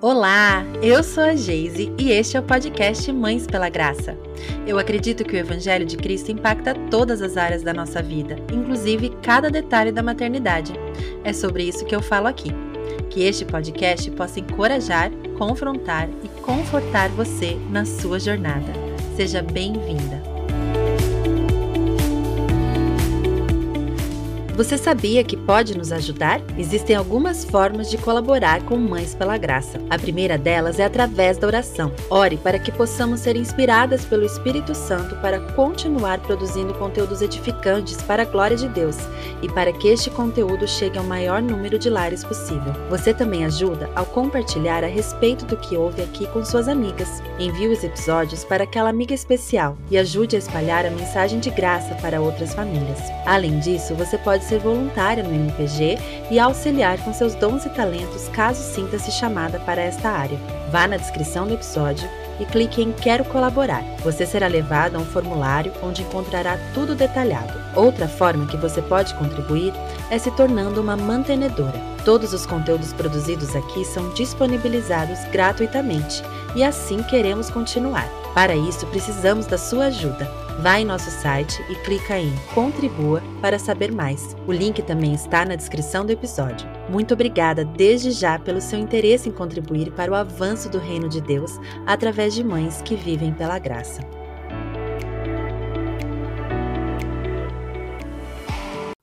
Olá, eu sou a Geise e este é o podcast Mães pela Graça. Eu acredito que o Evangelho de Cristo impacta todas as áreas da nossa vida, inclusive cada detalhe da maternidade. É sobre isso que eu falo aqui. Que este podcast possa encorajar, confrontar e confortar você na sua jornada. Seja bem-vinda! Você sabia que pode nos ajudar? Existem algumas formas de colaborar com Mães pela Graça. A primeira delas é através da oração. Ore para que possamos ser inspiradas pelo Espírito Santo para continuar produzindo conteúdos edificantes para a glória de Deus e para que este conteúdo chegue ao maior número de lares possível. Você também ajuda ao compartilhar a respeito do que ouve aqui com suas amigas. Envie os episódios para aquela amiga especial e ajude a espalhar a mensagem de graça para outras famílias. Além disso, você pode ser voluntária no MPG e auxiliar com seus dons e talentos caso sinta-se chamada para esta área. Vá na descrição do episódio e clique em Quero colaborar. Você será levado a um formulário onde encontrará tudo detalhado. Outra forma que você pode contribuir é se tornando uma mantenedora. Todos os conteúdos produzidos aqui são disponibilizados gratuitamente e assim queremos continuar. Para isso, precisamos da sua ajuda. Vá em nosso site e clica em Contribua para saber mais. O link também está na descrição do episódio. Muito obrigada desde já pelo seu interesse em contribuir para o avanço do reino de Deus através de mães que vivem pela graça.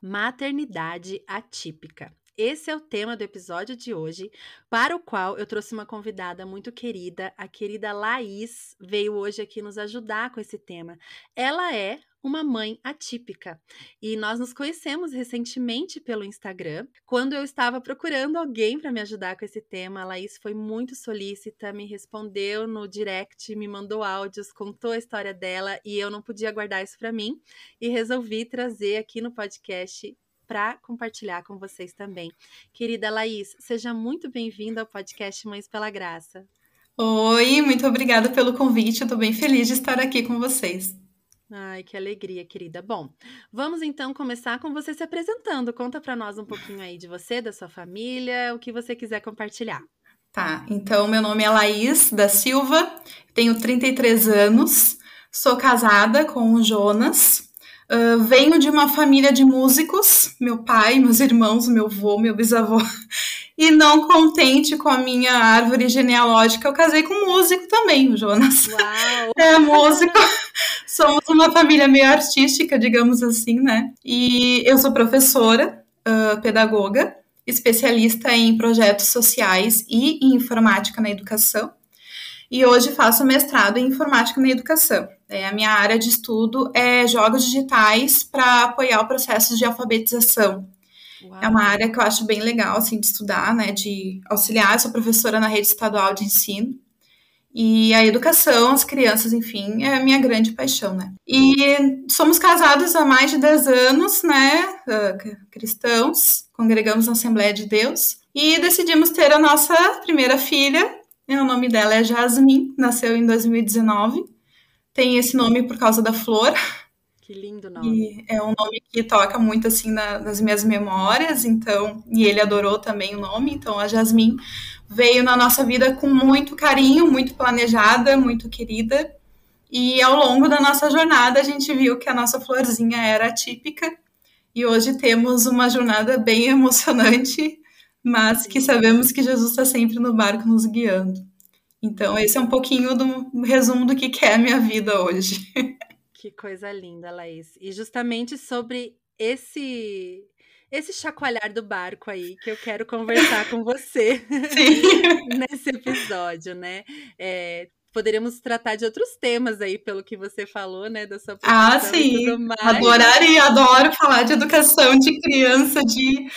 Maternidade atípica. Esse é o tema do episódio de hoje, para o qual eu trouxe uma convidada muito querida, a querida Laís, veio hoje aqui nos ajudar com esse tema. Ela é uma mãe atípica. E nós nos conhecemos recentemente pelo Instagram. Quando eu estava procurando alguém para me ajudar com esse tema, a Laís foi muito solícita, me respondeu no direct, me mandou áudios, contou a história dela e eu não podia guardar isso para mim e resolvi trazer aqui no podcast para compartilhar com vocês também. Querida Laís, seja muito bem-vinda ao podcast Mães pela Graça. Oi, muito obrigada pelo convite. Estou bem feliz de estar aqui com vocês. Ai, que alegria, querida. Bom, vamos então começar com você se apresentando. Conta para nós um pouquinho aí de você, da sua família, o que você quiser compartilhar. Tá, então meu nome é Laís da Silva, tenho 33 anos, sou casada com o Jonas, Uh, venho de uma família de músicos, meu pai, meus irmãos, meu avô, meu bisavô. E não contente com a minha árvore genealógica, eu casei com um músico também, o Jonas. Uau! É músico. Somos uma família meio artística, digamos assim, né? E eu sou professora, uh, pedagoga, especialista em projetos sociais e em informática na educação. E hoje faço mestrado em informática na educação. É, a minha área de estudo é jogos digitais para apoiar o processo de alfabetização. Uau. É uma área que eu acho bem legal assim de estudar, né, de auxiliar. Eu sou professora na rede estadual de ensino. E a educação, as crianças, enfim, é a minha grande paixão, né? E somos casados há mais de 10 anos, né? Uh, cristãos, congregamos na Assembleia de Deus. E decidimos ter a nossa primeira filha. O nome dela é Jasmine, nasceu em 2019 tem esse nome por causa da flor. Que lindo nome. E é um nome que toca muito assim na, nas minhas memórias, então, e ele adorou também o nome, então a Jasmine veio na nossa vida com muito carinho, muito planejada, muito querida. E ao longo da nossa jornada a gente viu que a nossa florzinha era atípica e hoje temos uma jornada bem emocionante, mas que sabemos que Jesus está sempre no barco nos guiando. Então, esse é um pouquinho do resumo do que é a minha vida hoje. Que coisa linda, Laís. E justamente sobre esse esse chacoalhar do barco aí que eu quero conversar com você nesse episódio, né? É, poderíamos tratar de outros temas aí, pelo que você falou, né? Da sua Ah, sim. Adoraria, adoro falar de educação de criança, de,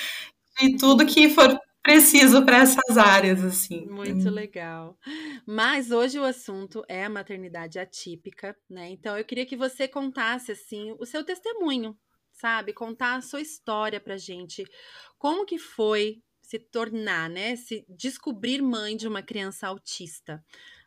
de tudo que for preciso para essas áreas, assim. Muito legal. Mas hoje o assunto é a maternidade atípica, né? Então eu queria que você contasse, assim, o seu testemunho, sabe? Contar a sua história pra gente. Como que foi se tornar, né? Se descobrir mãe de uma criança autista.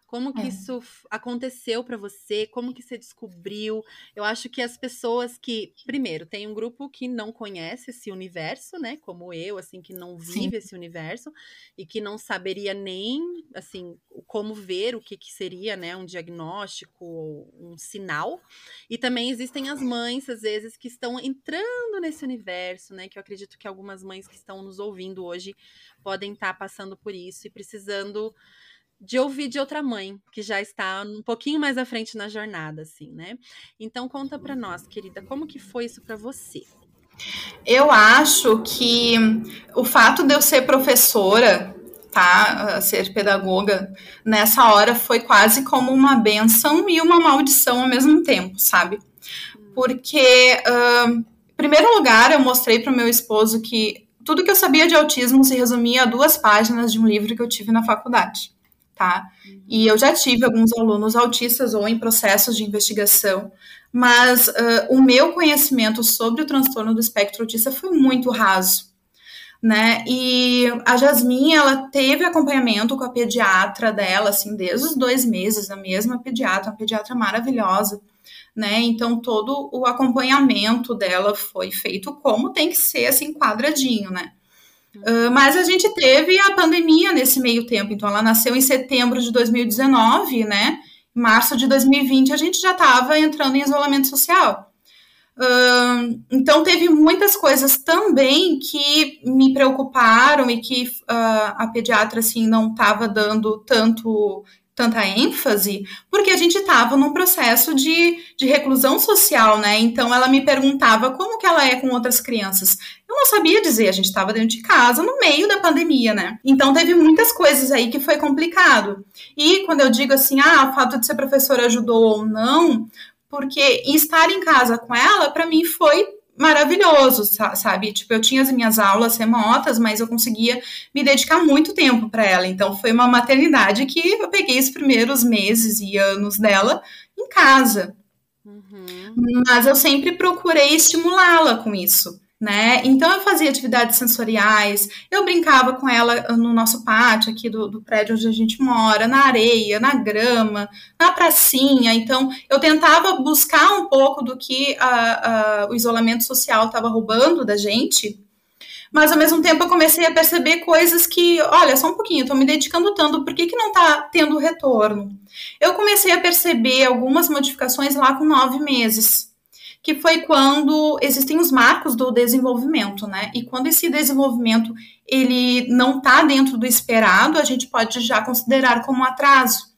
Como que é. isso aconteceu para você? Como que você descobriu? Eu acho que as pessoas que, primeiro, tem um grupo que não conhece esse universo, né? Como eu, assim, que não vive Sim. esse universo e que não saberia nem assim, como ver o que, que seria, né, um diagnóstico ou um sinal. E também existem as mães, às vezes, que estão entrando nesse universo, né, que eu acredito que algumas mães que estão nos ouvindo hoje podem estar passando por isso e precisando de ouvir de outra mãe que já está um pouquinho mais à frente na jornada, assim, né? Então conta para nós, querida, como que foi isso para você? Eu acho que o fato de eu ser professora, tá, ser pedagoga, nessa hora foi quase como uma benção e uma maldição ao mesmo tempo, sabe? Porque, uh, em primeiro lugar, eu mostrei para o meu esposo que tudo que eu sabia de autismo se resumia a duas páginas de um livro que eu tive na faculdade, tá? E eu já tive alguns alunos autistas ou em processos de investigação mas uh, o meu conhecimento sobre o transtorno do espectro autista foi muito raso, né? E a Jasmine, ela teve acompanhamento com a pediatra dela, assim, desde os dois meses, a mesma pediatra, uma pediatra maravilhosa, né? Então, todo o acompanhamento dela foi feito como tem que ser, assim, quadradinho, né? Uh, mas a gente teve a pandemia nesse meio tempo, então ela nasceu em setembro de 2019, né? março de 2020 a gente já estava entrando em isolamento social. Uh, então teve muitas coisas também que me preocuparam e que uh, a pediatra assim não estava dando tanto tanta ênfase, porque a gente estava num processo de, de reclusão social, né? Então ela me perguntava como que ela é com outras crianças. Eu não sabia dizer, a gente estava dentro de casa, no meio da pandemia, né? Então teve muitas coisas aí que foi complicado. E quando eu digo assim, ah, o fato de ser professora ajudou ou não, porque estar em casa com ela, para mim, foi maravilhoso, sabe? Tipo, eu tinha as minhas aulas remotas, mas eu conseguia me dedicar muito tempo para ela. Então, foi uma maternidade que eu peguei os primeiros meses e anos dela em casa. Uhum. Mas eu sempre procurei estimulá-la com isso né? Então eu fazia atividades sensoriais, eu brincava com ela no nosso pátio aqui do, do, prédio onde a gente mora, na areia, na grama, na pracinha. Então eu tentava buscar um pouco do que a, a, o isolamento social estava roubando da gente. Mas ao mesmo tempo eu comecei a perceber coisas que, olha, só um pouquinho, estou me dedicando tanto, por que, que não está tendo retorno? Eu comecei a perceber algumas modificações lá com nove meses que foi quando existem os marcos do desenvolvimento, né? E quando esse desenvolvimento ele não está dentro do esperado, a gente pode já considerar como atraso.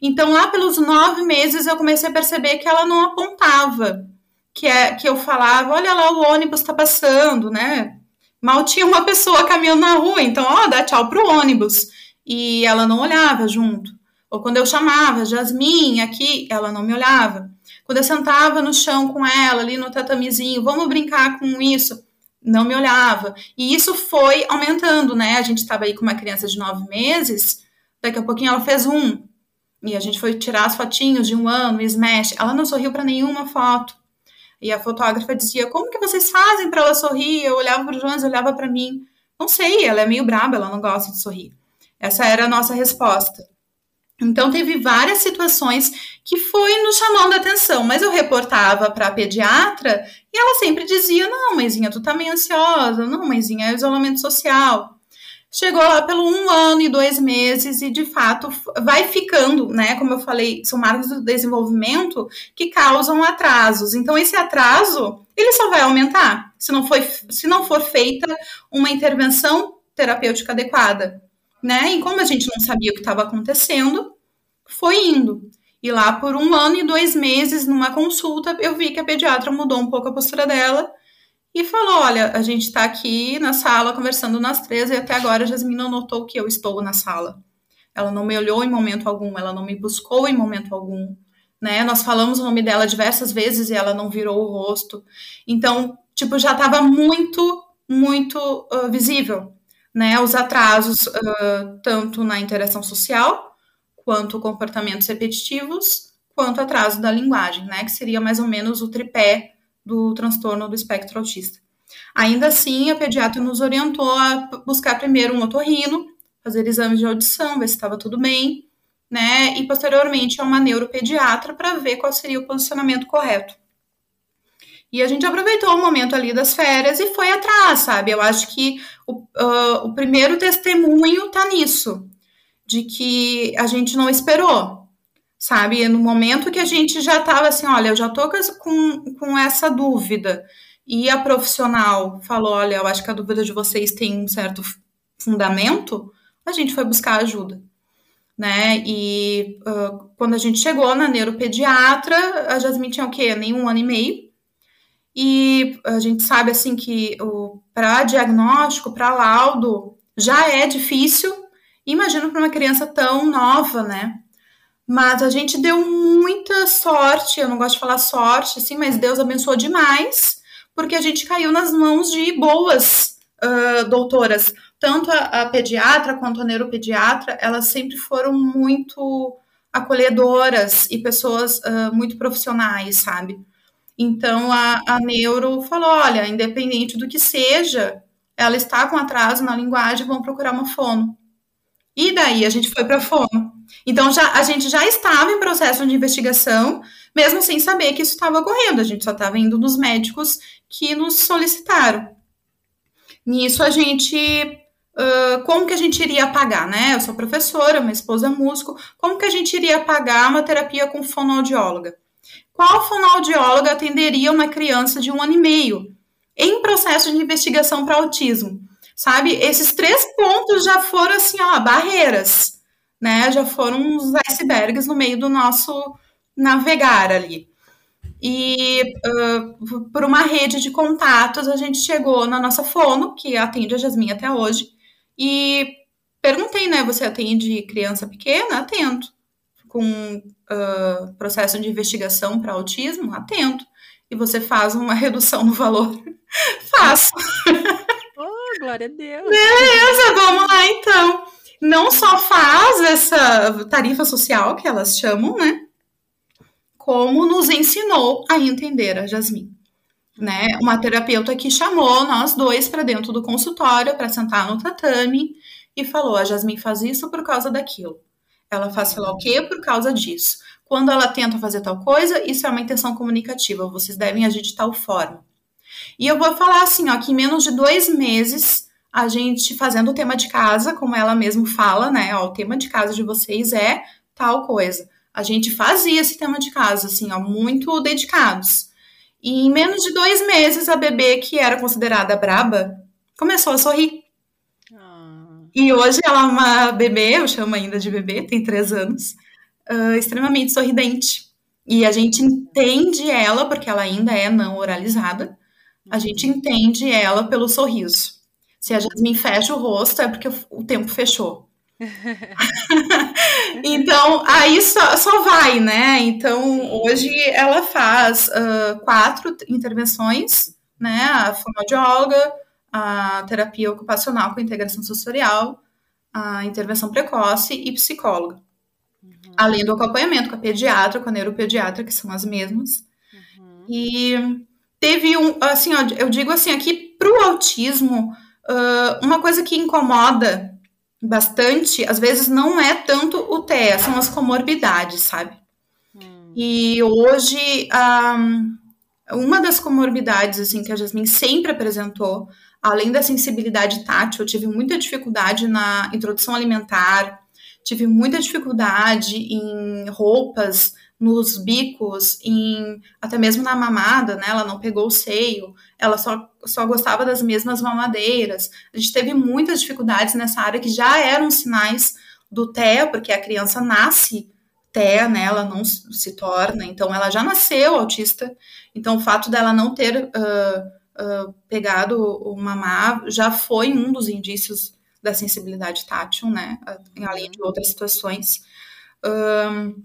Então, lá pelos nove meses, eu comecei a perceber que ela não apontava, que é que eu falava, olha lá, o ônibus está passando, né? Mal tinha uma pessoa caminhando na rua, então, ó, dá tchau pro ônibus. E ela não olhava junto. Ou quando eu chamava, Jasmine, aqui, ela não me olhava. Quando eu sentava no chão com ela, ali no tatamizinho, vamos brincar com isso, não me olhava. E isso foi aumentando, né? A gente estava aí com uma criança de nove meses, daqui a pouquinho ela fez um. E a gente foi tirar as fotinhos de um ano, smash. Ela não sorriu para nenhuma foto. E a fotógrafa dizia: Como que vocês fazem para ela sorrir? Eu olhava para o Jonas, olhava para mim. Não sei, ela é meio braba, ela não gosta de sorrir. Essa era a nossa resposta. Então, teve várias situações que foi nos chamando a atenção, mas eu reportava para a pediatra e ela sempre dizia: Não, mãezinha, tu tá meio ansiosa, não, mãezinha, é isolamento social. Chegou lá pelo um ano e dois meses e, de fato, vai ficando, né? Como eu falei, são marcos do desenvolvimento que causam atrasos. Então, esse atraso, ele só vai aumentar se não, foi, se não for feita uma intervenção terapêutica adequada né? E como a gente não sabia o que estava acontecendo, foi indo. E lá por um ano e dois meses, numa consulta, eu vi que a pediatra mudou um pouco a postura dela e falou: Olha, a gente está aqui na sala conversando nas três e até agora a Jasmine não notou que eu estou na sala. Ela não me olhou em momento algum, ela não me buscou em momento algum. Né? Nós falamos o nome dela diversas vezes e ela não virou o rosto. Então, tipo, já estava muito, muito uh, visível né, os atrasos uh, tanto na interação social, quanto comportamentos repetitivos, quanto atraso da linguagem, né, que seria mais ou menos o tripé do transtorno do espectro autista. Ainda assim, a pediatra nos orientou a buscar primeiro um otorrino, fazer exames de audição, ver se estava tudo bem, né, e posteriormente a uma neuropediatra para ver qual seria o posicionamento correto. E a gente aproveitou o momento ali das férias e foi atrás, sabe? Eu acho que o, uh, o primeiro testemunho tá nisso. De que a gente não esperou, sabe? No momento que a gente já estava assim, olha, eu já tô com, com essa dúvida, e a profissional falou, olha, eu acho que a dúvida de vocês tem um certo fundamento, a gente foi buscar ajuda. Né? E uh, quando a gente chegou na neuropediatra, a Jasmine tinha o quê? Nem um ano e meio. E a gente sabe assim que para diagnóstico, para laudo, já é difícil. Imagino para uma criança tão nova, né? Mas a gente deu muita sorte, eu não gosto de falar sorte, assim, mas Deus abençoou demais, porque a gente caiu nas mãos de boas uh, doutoras. Tanto a, a, pediatra quanto a neuropediatra, elas sempre foram muito acolhedoras e pessoas uh, muito profissionais, sabe? Então a, a neuro falou: olha, independente do que seja, ela está com atraso na linguagem, vamos procurar uma fono. E daí a gente foi para fono. Então já, a gente já estava em processo de investigação, mesmo sem saber que isso estava ocorrendo. A gente só estava indo nos médicos que nos solicitaram. Nisso a gente. Uh, como que a gente iria pagar, né? Eu sou professora, minha esposa é músico. Como que a gente iria pagar uma terapia com fonoaudióloga? Qual fonoaudióloga atenderia uma criança de um ano e meio em processo de investigação para autismo? Sabe? Esses três pontos já foram assim, ó, barreiras, né? Já foram uns icebergs no meio do nosso navegar ali. E uh, por uma rede de contatos, a gente chegou na nossa fono, que atende a Jasmine até hoje, e perguntei, né? Você atende criança pequena? Atento com uh, processo de investigação para autismo, atento. E você faz uma redução no valor. Faço. Glória a Deus. Beleza, vamos lá então. Não só faz essa tarifa social que elas chamam, né? Como nos ensinou a entender a Jasmine. Né? Uma terapeuta que chamou nós dois para dentro do consultório para sentar no tatame e falou: a Jasmine faz isso por causa daquilo. Ela faz sei lá o quê por causa disso. Quando ela tenta fazer tal coisa, isso é uma intenção comunicativa. Vocês devem agir de tal forma. E eu vou falar assim, ó, que em menos de dois meses, a gente fazendo o tema de casa, como ela mesmo fala, né? Ó, o tema de casa de vocês é tal coisa. A gente fazia esse tema de casa, assim, ó, muito dedicados. E em menos de dois meses, a bebê, que era considerada braba, começou a sorrir. E hoje ela é uma bebê, eu chamo ainda de bebê, tem três anos, uh, extremamente sorridente. E a gente entende ela, porque ela ainda é não oralizada, a gente entende ela pelo sorriso. Se a Jasmine fecha o rosto, é porque o tempo fechou. então, aí só, só vai, né? Então, hoje ela faz uh, quatro intervenções, né? A fonoaudióloga, a terapia ocupacional com integração sensorial, a intervenção precoce e psicóloga. Uhum. Além do acompanhamento com a pediatra, com a neuropediatra, que são as mesmas. Uhum. E teve um, assim, ó, eu digo assim, aqui para o autismo, uh, uma coisa que incomoda bastante, às vezes não é tanto o TEA, são as comorbidades, sabe? Uhum. E hoje, um, uma das comorbidades, assim, que a Jasmine sempre apresentou, além da sensibilidade tátil, eu tive muita dificuldade na introdução alimentar, tive muita dificuldade em roupas, nos bicos, em até mesmo na mamada, né? Ela não pegou o seio, ela só, só gostava das mesmas mamadeiras. A gente teve muitas dificuldades nessa área que já eram sinais do TEA, porque a criança nasce TEA, né? Ela não se torna, então ela já nasceu autista. Então o fato dela não ter uh, uh, pegado o mamar já foi um dos indícios da sensibilidade tátil, né? Além de outras situações. Um,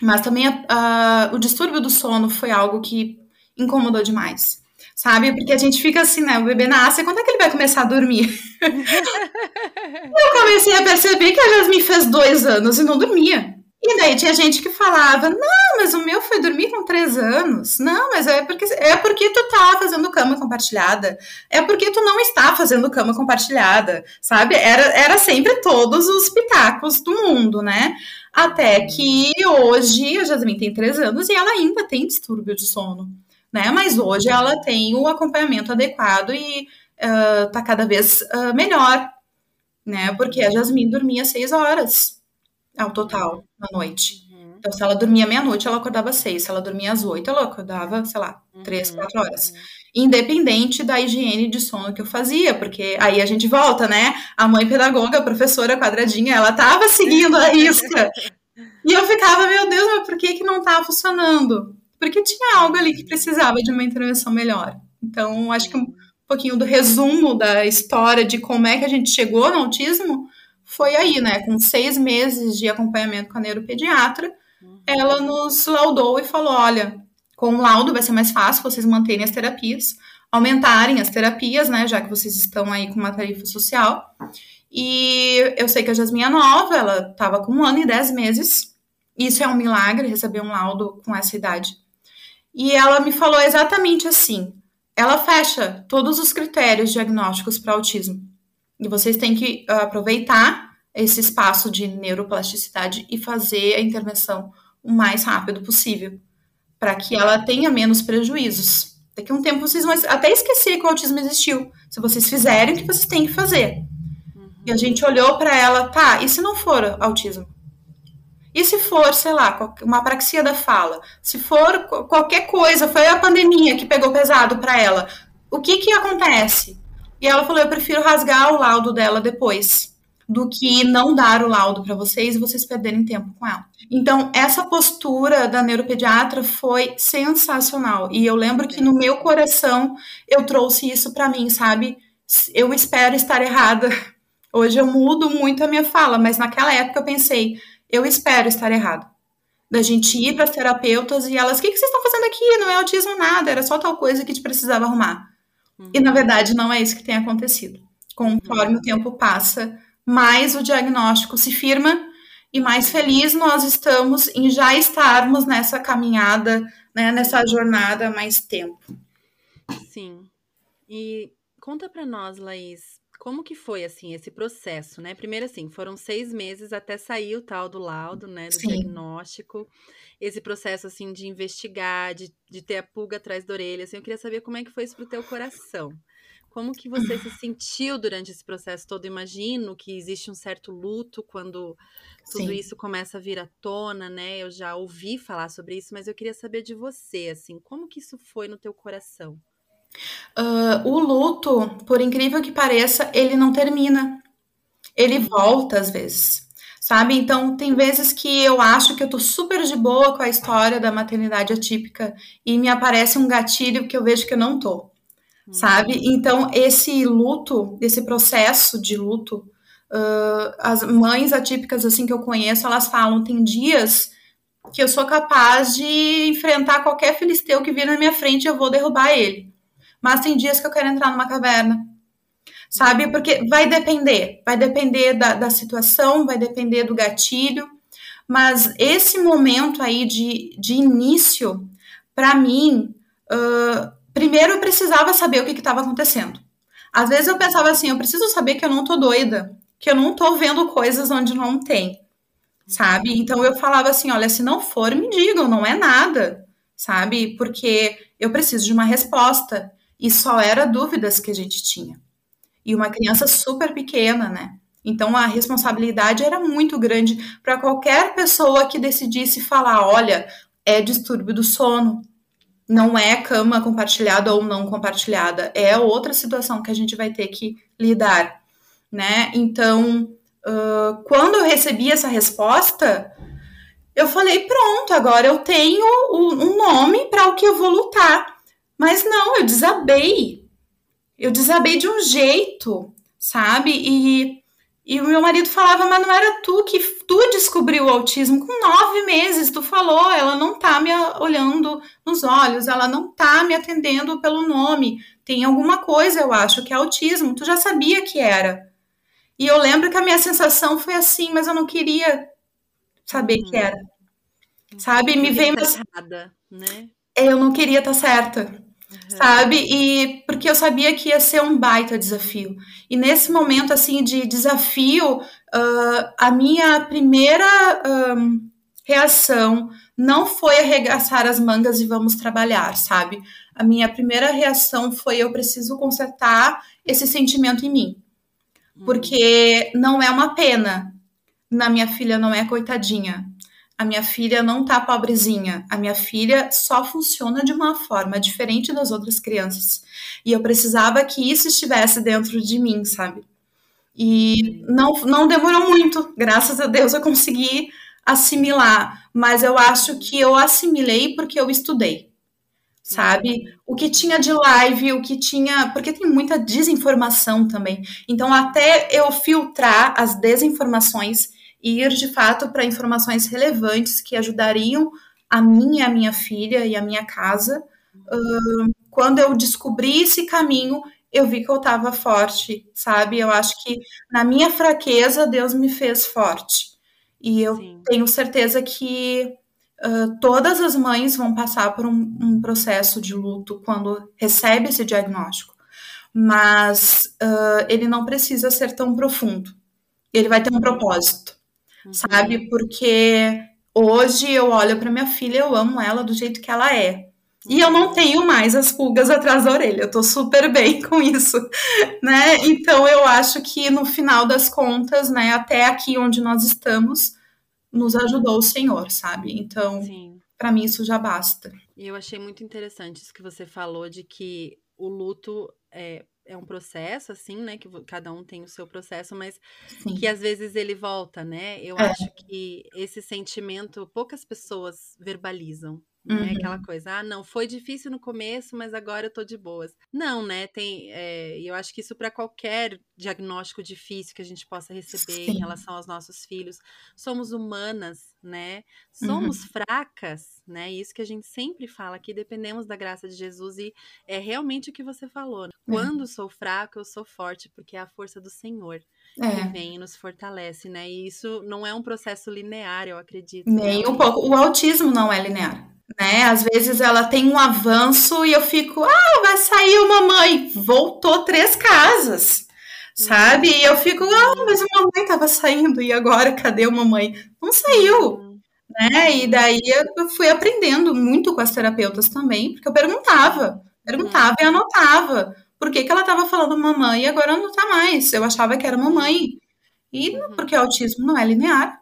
mas também a, a, o distúrbio do sono foi algo que incomodou demais. Sabe? Porque a gente fica assim, né? O bebê nasce, quando é que ele vai começar a dormir? eu comecei a perceber que a Jasmine fez dois anos e não dormia. E daí tinha gente que falava, não, mas o meu foi dormir com três anos. Não, mas é porque, é porque tu tá fazendo cama compartilhada. É porque tu não está fazendo cama compartilhada, sabe? Era, era sempre todos os pitacos do mundo, né? Até que hoje, a Jasmine tem três anos e ela ainda tem distúrbio de sono, né? Mas hoje ela tem o acompanhamento adequado e uh, tá cada vez uh, melhor, né? Porque a Jasmine dormia seis horas ao total na noite. Uhum. Então, se ela dormia meia-noite, ela acordava seis. Se ela dormia às oito, ela acordava, sei lá, três, uhum. quatro horas. Independente da higiene de sono que eu fazia, porque aí a gente volta, né? A mãe pedagoga, a professora quadradinha, ela tava seguindo a risca. E eu ficava, meu Deus, mas por que que não tá funcionando? Porque tinha algo ali que precisava de uma intervenção melhor. Então, acho que um pouquinho do resumo da história de como é que a gente chegou no autismo foi aí, né? Com seis meses de acompanhamento com a neuropediatra, uhum. ela nos laudou e falou: olha, com o laudo vai ser mais fácil vocês manterem as terapias, aumentarem as terapias, né? Já que vocês estão aí com uma tarifa social. E eu sei que a Jasmine é nova, ela estava com um ano e dez meses. Isso é um milagre, receber um laudo com essa idade. E ela me falou exatamente assim: ela fecha todos os critérios diagnósticos para autismo. E vocês têm que uh, aproveitar esse espaço de neuroplasticidade e fazer a intervenção o mais rápido possível, para que ela tenha menos prejuízos. Daqui a um tempo vocês vão até esquecer que o autismo existiu, se vocês fizerem o que vocês têm que fazer. Uhum. E a gente olhou para ela, tá, e se não for autismo? E se for, sei lá, uma apraxia da fala? Se for qualquer coisa, foi a pandemia que pegou pesado para ela, o que que acontece? E ela falou: eu prefiro rasgar o laudo dela depois do que não dar o laudo para vocês e vocês perderem tempo com ela. Então, essa postura da neuropediatra foi sensacional. E eu lembro que no meu coração eu trouxe isso para mim, sabe? Eu espero estar errada. Hoje eu mudo muito a minha fala, mas naquela época eu pensei, eu espero estar errado. Da gente ir para as terapeutas e elas, o que, que vocês estão fazendo aqui? Não é autismo nada, era só tal coisa que te precisava arrumar. Uhum. E na verdade não é isso que tem acontecido. Conforme uhum. o tempo passa, mais o diagnóstico se firma e mais feliz nós estamos em já estarmos nessa caminhada, né, nessa jornada há mais tempo. Sim. E conta para nós, Laís, como que foi, assim, esse processo, né? Primeiro, assim, foram seis meses até sair o tal do laudo, né? Do Sim. diagnóstico. Esse processo, assim, de investigar, de, de ter a pulga atrás da orelha, assim. Eu queria saber como é que foi isso pro teu coração. Como que você se sentiu durante esse processo todo? Imagino que existe um certo luto quando tudo Sim. isso começa a vir à tona, né? Eu já ouvi falar sobre isso, mas eu queria saber de você, assim, como que isso foi no teu coração? Uh, o luto, por incrível que pareça, ele não termina. Ele volta às vezes, sabe? Então, tem vezes que eu acho que eu tô super de boa com a história da maternidade atípica e me aparece um gatilho que eu vejo que eu não tô, sabe? Então, esse luto, esse processo de luto, uh, as mães atípicas, assim, que eu conheço, elas falam, tem dias que eu sou capaz de enfrentar qualquer filisteu que vir na minha frente e eu vou derrubar ele mas tem dias que eu quero entrar numa caverna. Sabe? Porque vai depender, vai depender da, da situação, vai depender do gatilho, mas esse momento aí de, de início, para mim, uh, primeiro eu precisava saber o que estava acontecendo. Às vezes eu pensava assim, eu preciso saber que eu não tô doida, que eu não tô vendo coisas onde não tem, sabe? Então eu falava assim, olha, se não for, me digam, não é nada, sabe? Porque eu preciso de uma resposta. E só era dúvidas que a gente tinha. E uma criança super pequena, né? Então a responsabilidade era muito grande para qualquer pessoa que decidisse falar: olha, é distúrbio do sono, não é cama compartilhada ou não compartilhada, é outra situação que a gente vai ter que lidar, né? Então, uh, quando eu recebi essa resposta, eu falei: pronto, agora eu tenho um nome para o que eu vou lutar. Mas não, eu desabei. Eu desabei de um jeito, sabe? E, e o meu marido falava, mas não era tu que tu descobriu o autismo com nove meses. Tu falou, ela não tá me olhando nos olhos, ela não tá me atendendo pelo nome. Tem alguma coisa, eu acho, que é autismo. Tu já sabia que era. E eu lembro que a minha sensação foi assim, mas eu não queria saber que uhum. era. Sabe? Me veio uma. Errada, né? Eu não queria estar tá certa sabe? E porque eu sabia que ia ser um baita desafio. E nesse momento, assim, de desafio, uh, a minha primeira um, reação não foi arregaçar as mangas e vamos trabalhar, sabe? A minha primeira reação foi eu preciso consertar esse sentimento em mim. Porque não é uma pena. Na minha filha não é coitadinha. A minha filha não tá pobrezinha. A minha filha só funciona de uma forma diferente das outras crianças. E eu precisava que isso estivesse dentro de mim, sabe? E não, não demorou muito. Graças a Deus eu consegui assimilar. Mas eu acho que eu assimilei porque eu estudei sabe? O que tinha de live, o que tinha. Porque tem muita desinformação também. Então, até eu filtrar as desinformações e ir de fato para informações relevantes que ajudariam a mim e a minha filha e a minha casa. Uh, quando eu descobri esse caminho, eu vi que eu estava forte, sabe? Eu acho que na minha fraqueza, Deus me fez forte. E eu Sim. tenho certeza que Uh, todas as mães vão passar por um, um, processo de luto quando recebe esse diagnóstico, mas uh, ele não precisa ser tão profundo. Ele vai ter um propósito, uhum. sabe? Porque hoje eu olho para minha filha, eu amo ela do jeito que ela é. E eu não tenho mais as pulgas atrás da orelha, eu tô super bem com isso, né? Então eu acho que no final das contas, né, até aqui onde nós estamos, nos ajudou o Senhor, sabe? Então, para mim isso já basta. E eu achei muito interessante isso que você falou de que o luto é, é um processo, assim, né? Que cada um tem o seu processo, mas Sim. que às vezes ele volta, né? Eu é. acho que esse sentimento poucas pessoas verbalizam. Uhum. É aquela uhum. coisa, ah, não, foi difícil no começo, mas agora eu tô de boas. Não, né? Tem, é, eu acho que isso para qualquer diagnóstico difícil que a gente possa receber Sim. em relação aos nossos filhos, somos humanas, né? Somos uhum. fracas, né? Isso que a gente sempre fala que dependemos da graça de Jesus e é realmente o que você falou. Né? É. Quando sou fraco, eu sou forte, porque é a força do Senhor é. que vem e nos fortalece, né? E isso não é um processo linear, eu acredito. Nem né? um pouco. O autismo não é linear né? Às vezes ela tem um avanço e eu fico, ah, vai sair uma mãe, voltou três casas, sabe? E eu fico, ah, mas a mamãe tava saindo e agora cadê a mamãe? Não saiu, né? E daí eu fui aprendendo muito com as terapeutas também, porque eu perguntava, perguntava e anotava. Por que, que ela tava falando mamãe e agora não tá mais? Eu achava que era mamãe. E uhum. porque o autismo não é linear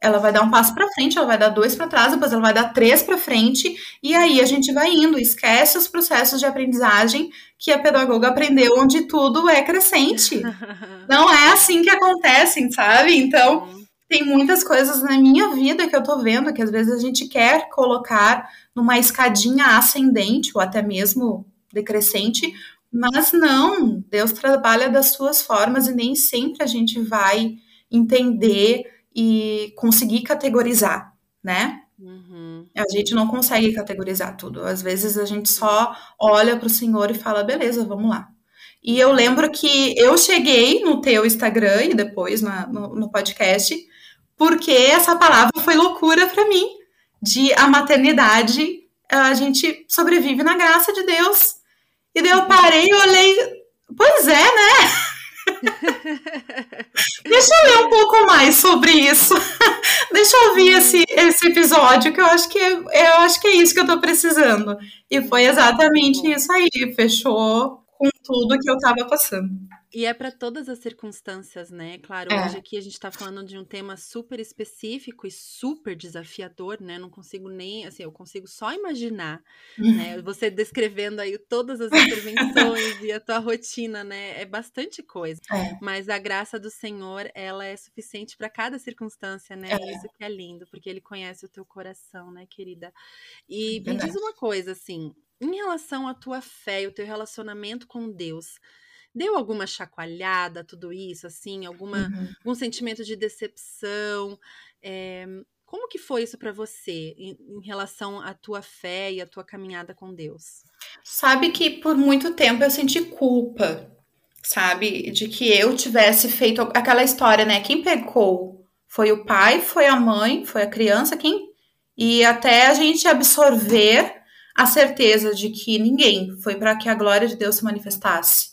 ela vai dar um passo para frente, ela vai dar dois para trás, depois ela vai dar três para frente, e aí a gente vai indo, esquece os processos de aprendizagem que a pedagoga aprendeu, onde tudo é crescente. Não é assim que acontecem, sabe? Então, tem muitas coisas na minha vida que eu tô vendo que às vezes a gente quer colocar numa escadinha ascendente ou até mesmo decrescente, mas não, Deus trabalha das suas formas e nem sempre a gente vai entender e conseguir categorizar, né? Uhum. A gente não consegue categorizar tudo. Às vezes a gente só olha para o Senhor e fala, beleza, vamos lá. E eu lembro que eu cheguei no teu Instagram e depois na, no, no podcast, porque essa palavra foi loucura para mim, de a maternidade, a gente sobrevive na graça de Deus. E daí eu parei e olhei, pois é, né? Deixa eu ler um pouco mais sobre isso. Deixa eu ouvir esse, esse episódio, que eu acho que, é, eu acho que é isso que eu tô precisando. E foi exatamente isso aí. Fechou com tudo que eu tava passando. E é para todas as circunstâncias, né? Claro, é. hoje aqui a gente está falando de um tema super específico e super desafiador, né? Não consigo nem, assim, eu consigo só imaginar, né? Você descrevendo aí todas as intervenções e a tua rotina, né? É bastante coisa. É. Mas a graça do Senhor, ela é suficiente para cada circunstância, né? É. Isso que é lindo, porque ele conhece o teu coração, né, querida? E é me diz uma coisa, assim, em relação à tua fé e o teu relacionamento com Deus, Deu alguma chacoalhada tudo isso, assim, alguma uhum. algum sentimento de decepção? É, como que foi isso para você em, em, relação à tua fé e à tua caminhada com Deus? Sabe que por muito tempo eu senti culpa, sabe, de que eu tivesse feito aquela história, né? Quem pecou foi o pai, foi a mãe, foi a criança, quem e até a gente absorver a certeza de que ninguém foi para que a glória de Deus se manifestasse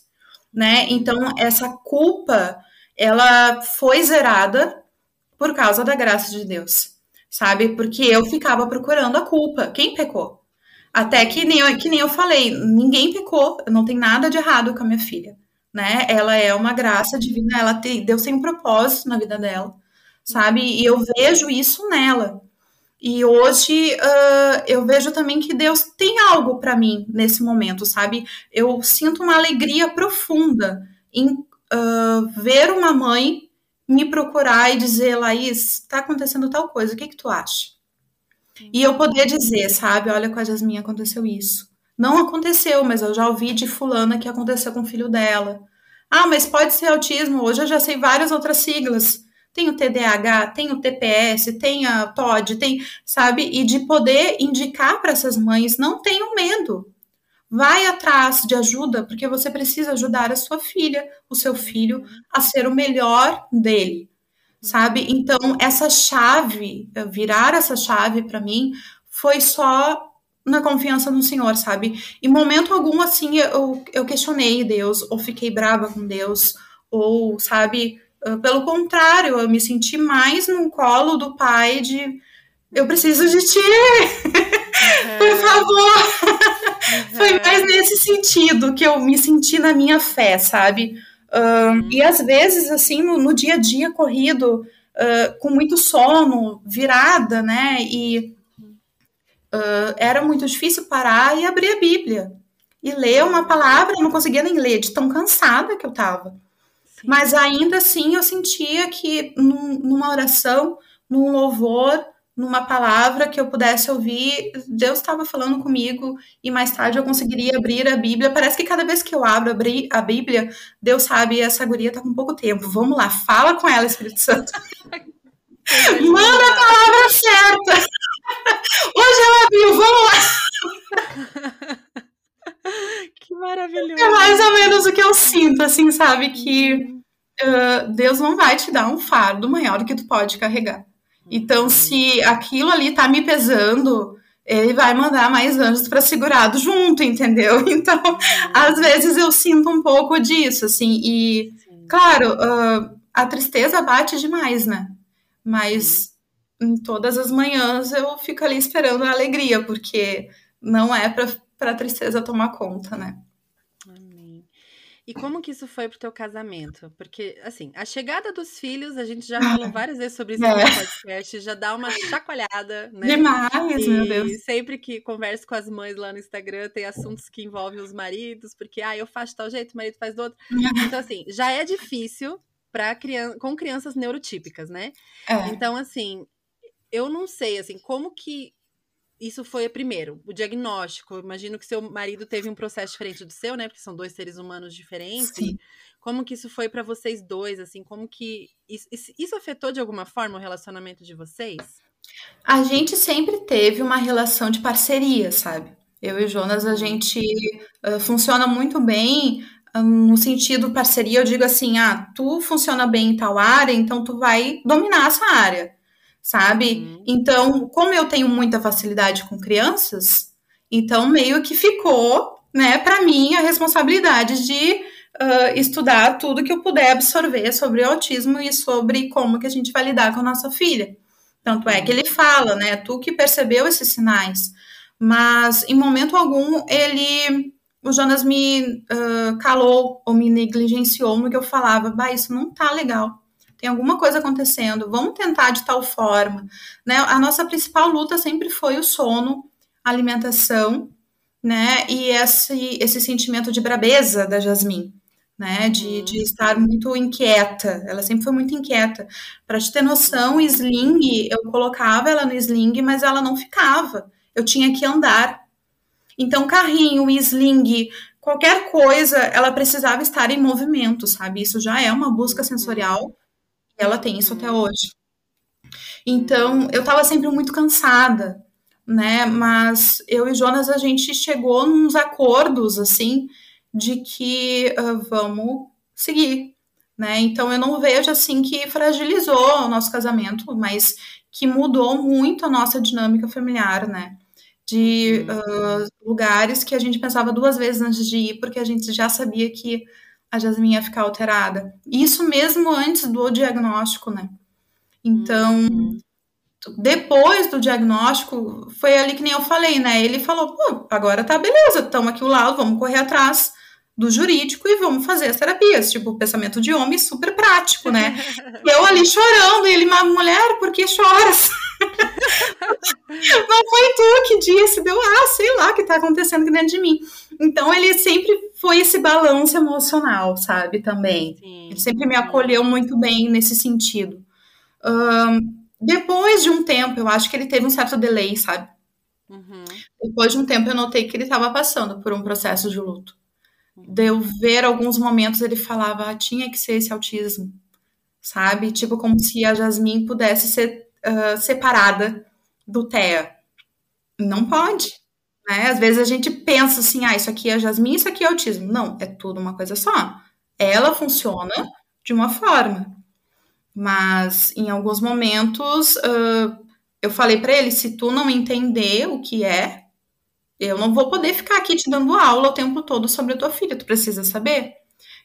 né? Então essa culpa ela foi zerada por causa da graça de Deus, sabe? Porque eu ficava procurando a culpa. Quem pecou? Até que nem, eu, que nem eu falei, ninguém pecou, não tem nada de errado com a minha filha. né? Ela é uma graça divina, ela tem, Deus tem um propósito na vida dela, sabe? E eu vejo isso nela. E hoje uh, eu vejo também que Deus tem algo para mim nesse momento, sabe? Eu sinto uma alegria profunda em uh, ver uma mãe me procurar e dizer, Laís, está acontecendo tal coisa, o que, que tu acha? E eu poder dizer, sabe, olha, com a Jasmine aconteceu isso. Não aconteceu, mas eu já ouvi de fulana que aconteceu com o filho dela. Ah, mas pode ser autismo. Hoje eu já sei várias outras siglas. Tem o TDAH, tem o TPS, tem a TOD, tem, sabe? E de poder indicar para essas mães, não tenham medo. Vai atrás de ajuda, porque você precisa ajudar a sua filha, o seu filho, a ser o melhor dele, sabe? Então, essa chave, virar essa chave para mim, foi só na confiança no Senhor, sabe? Em momento algum, assim, eu, eu questionei Deus, ou fiquei brava com Deus, ou, sabe? Ah, pelo contrário, eu me senti mais no colo do Pai de eu preciso de ti, uhum. por favor. Uhum. Foi mais nesse sentido que eu me senti na minha fé, sabe? Uh, uhum. E às vezes, assim, no, no dia a dia corrido, uh, com muito sono, virada, né? E uh, era muito difícil parar e abrir a Bíblia e ler uma palavra, eu não conseguia nem ler, de tão cansada que eu estava. Mas ainda assim eu sentia que num, numa oração, num louvor, numa palavra que eu pudesse ouvir, Deus estava falando comigo e mais tarde eu conseguiria abrir a Bíblia. Parece que cada vez que eu abro a Bíblia, Deus sabe, essa guria tá com pouco tempo. Vamos lá, fala com ela, Espírito Santo. Manda a palavra certa. Hoje ela abriu, vamos lá. Maravilhoso. É mais ou menos o que eu sinto, assim, sabe? Que uh, Deus não vai te dar um fardo maior do que tu pode carregar. Então, se aquilo ali tá me pesando, ele vai mandar mais anjos para segurado junto, entendeu? Então, às vezes eu sinto um pouco disso, assim, e, claro, uh, a tristeza bate demais, né? Mas uhum. em todas as manhãs eu fico ali esperando a alegria, porque não é para a tristeza tomar conta, né? E como que isso foi pro teu casamento? Porque, assim, a chegada dos filhos, a gente já falou várias vezes sobre isso é. no podcast, já dá uma chacoalhada, né? Demais, e meu Deus. sempre que converso com as mães lá no Instagram, tem assuntos que envolvem os maridos, porque, ah, eu faço de tal jeito, o marido faz do outro. Então, assim, já é difícil para criança, com crianças neurotípicas, né? É. Então, assim, eu não sei, assim, como que isso foi primeiro, o diagnóstico. Eu imagino que seu marido teve um processo diferente do seu, né? Porque são dois seres humanos diferentes. Sim. Como que isso foi para vocês dois, assim? Como que isso, isso afetou de alguma forma o relacionamento de vocês? A gente sempre teve uma relação de parceria, sabe? Eu e o Jonas, a gente uh, funciona muito bem no sentido parceria, eu digo assim, ah, tu funciona bem em tal área, então tu vai dominar essa área, sabe? Uhum. Então, como eu tenho muita facilidade com crianças, então meio que ficou, né, para mim a responsabilidade de uh, estudar tudo que eu puder absorver sobre o autismo e sobre como que a gente vai lidar com a nossa filha. Tanto é que ele fala, né, tu que percebeu esses sinais, mas em momento algum ele o Jonas me uh, calou ou me negligenciou no que eu falava, bah, isso não tá legal. Tem alguma coisa acontecendo, vamos tentar de tal forma. Né? A nossa principal luta sempre foi o sono, alimentação, né? E esse, esse sentimento de brabeza da Jasmine, né? De, uhum. de estar muito inquieta. Ela sempre foi muito inquieta. Para te ter noção, sling, eu colocava ela no sling, mas ela não ficava. Eu tinha que andar então, carrinho, sling, qualquer coisa, ela precisava estar em movimento, sabe? Isso já é uma busca sensorial. Ela tem isso até hoje. Então, eu estava sempre muito cansada, né? Mas eu e Jonas, a gente chegou nos acordos, assim, de que uh, vamos seguir, né? Então, eu não vejo, assim, que fragilizou o nosso casamento, mas que mudou muito a nossa dinâmica familiar, né? de uh, lugares que a gente pensava duas vezes antes de ir, porque a gente já sabia que a Jasmine ia ficar alterada. Isso mesmo antes do diagnóstico, né? Então, uhum. depois do diagnóstico, foi ali que nem eu falei, né? Ele falou, pô, agora tá beleza, estamos aqui ao lado, vamos correr atrás do jurídico e vamos fazer as terapias. Tipo, pensamento de homem super prático, né? eu ali chorando, e ele, uma mulher, por que choras? Não foi tu que disse, deu, ah, sei lá o que tá acontecendo aqui dentro de mim. Então ele sempre foi esse balanço emocional, sabe, também. Sim, ele sempre me acolheu muito bem nesse sentido. Um, depois de um tempo, eu acho que ele teve um certo delay, sabe? Uhum. Depois de um tempo, eu notei que ele estava passando por um processo de luto. De eu ver alguns momentos, ele falava, ah, tinha que ser esse autismo, sabe? Tipo, como se a Jasmine pudesse ser uh, separada do Thea. Não pode. Né? Às vezes a gente pensa assim, ah, isso aqui é Jasmine, isso aqui é autismo. Não, é tudo uma coisa só. Ela funciona de uma forma. Mas em alguns momentos uh, eu falei para ele: se tu não entender o que é, eu não vou poder ficar aqui te dando aula o tempo todo sobre a tua filha, tu precisa saber.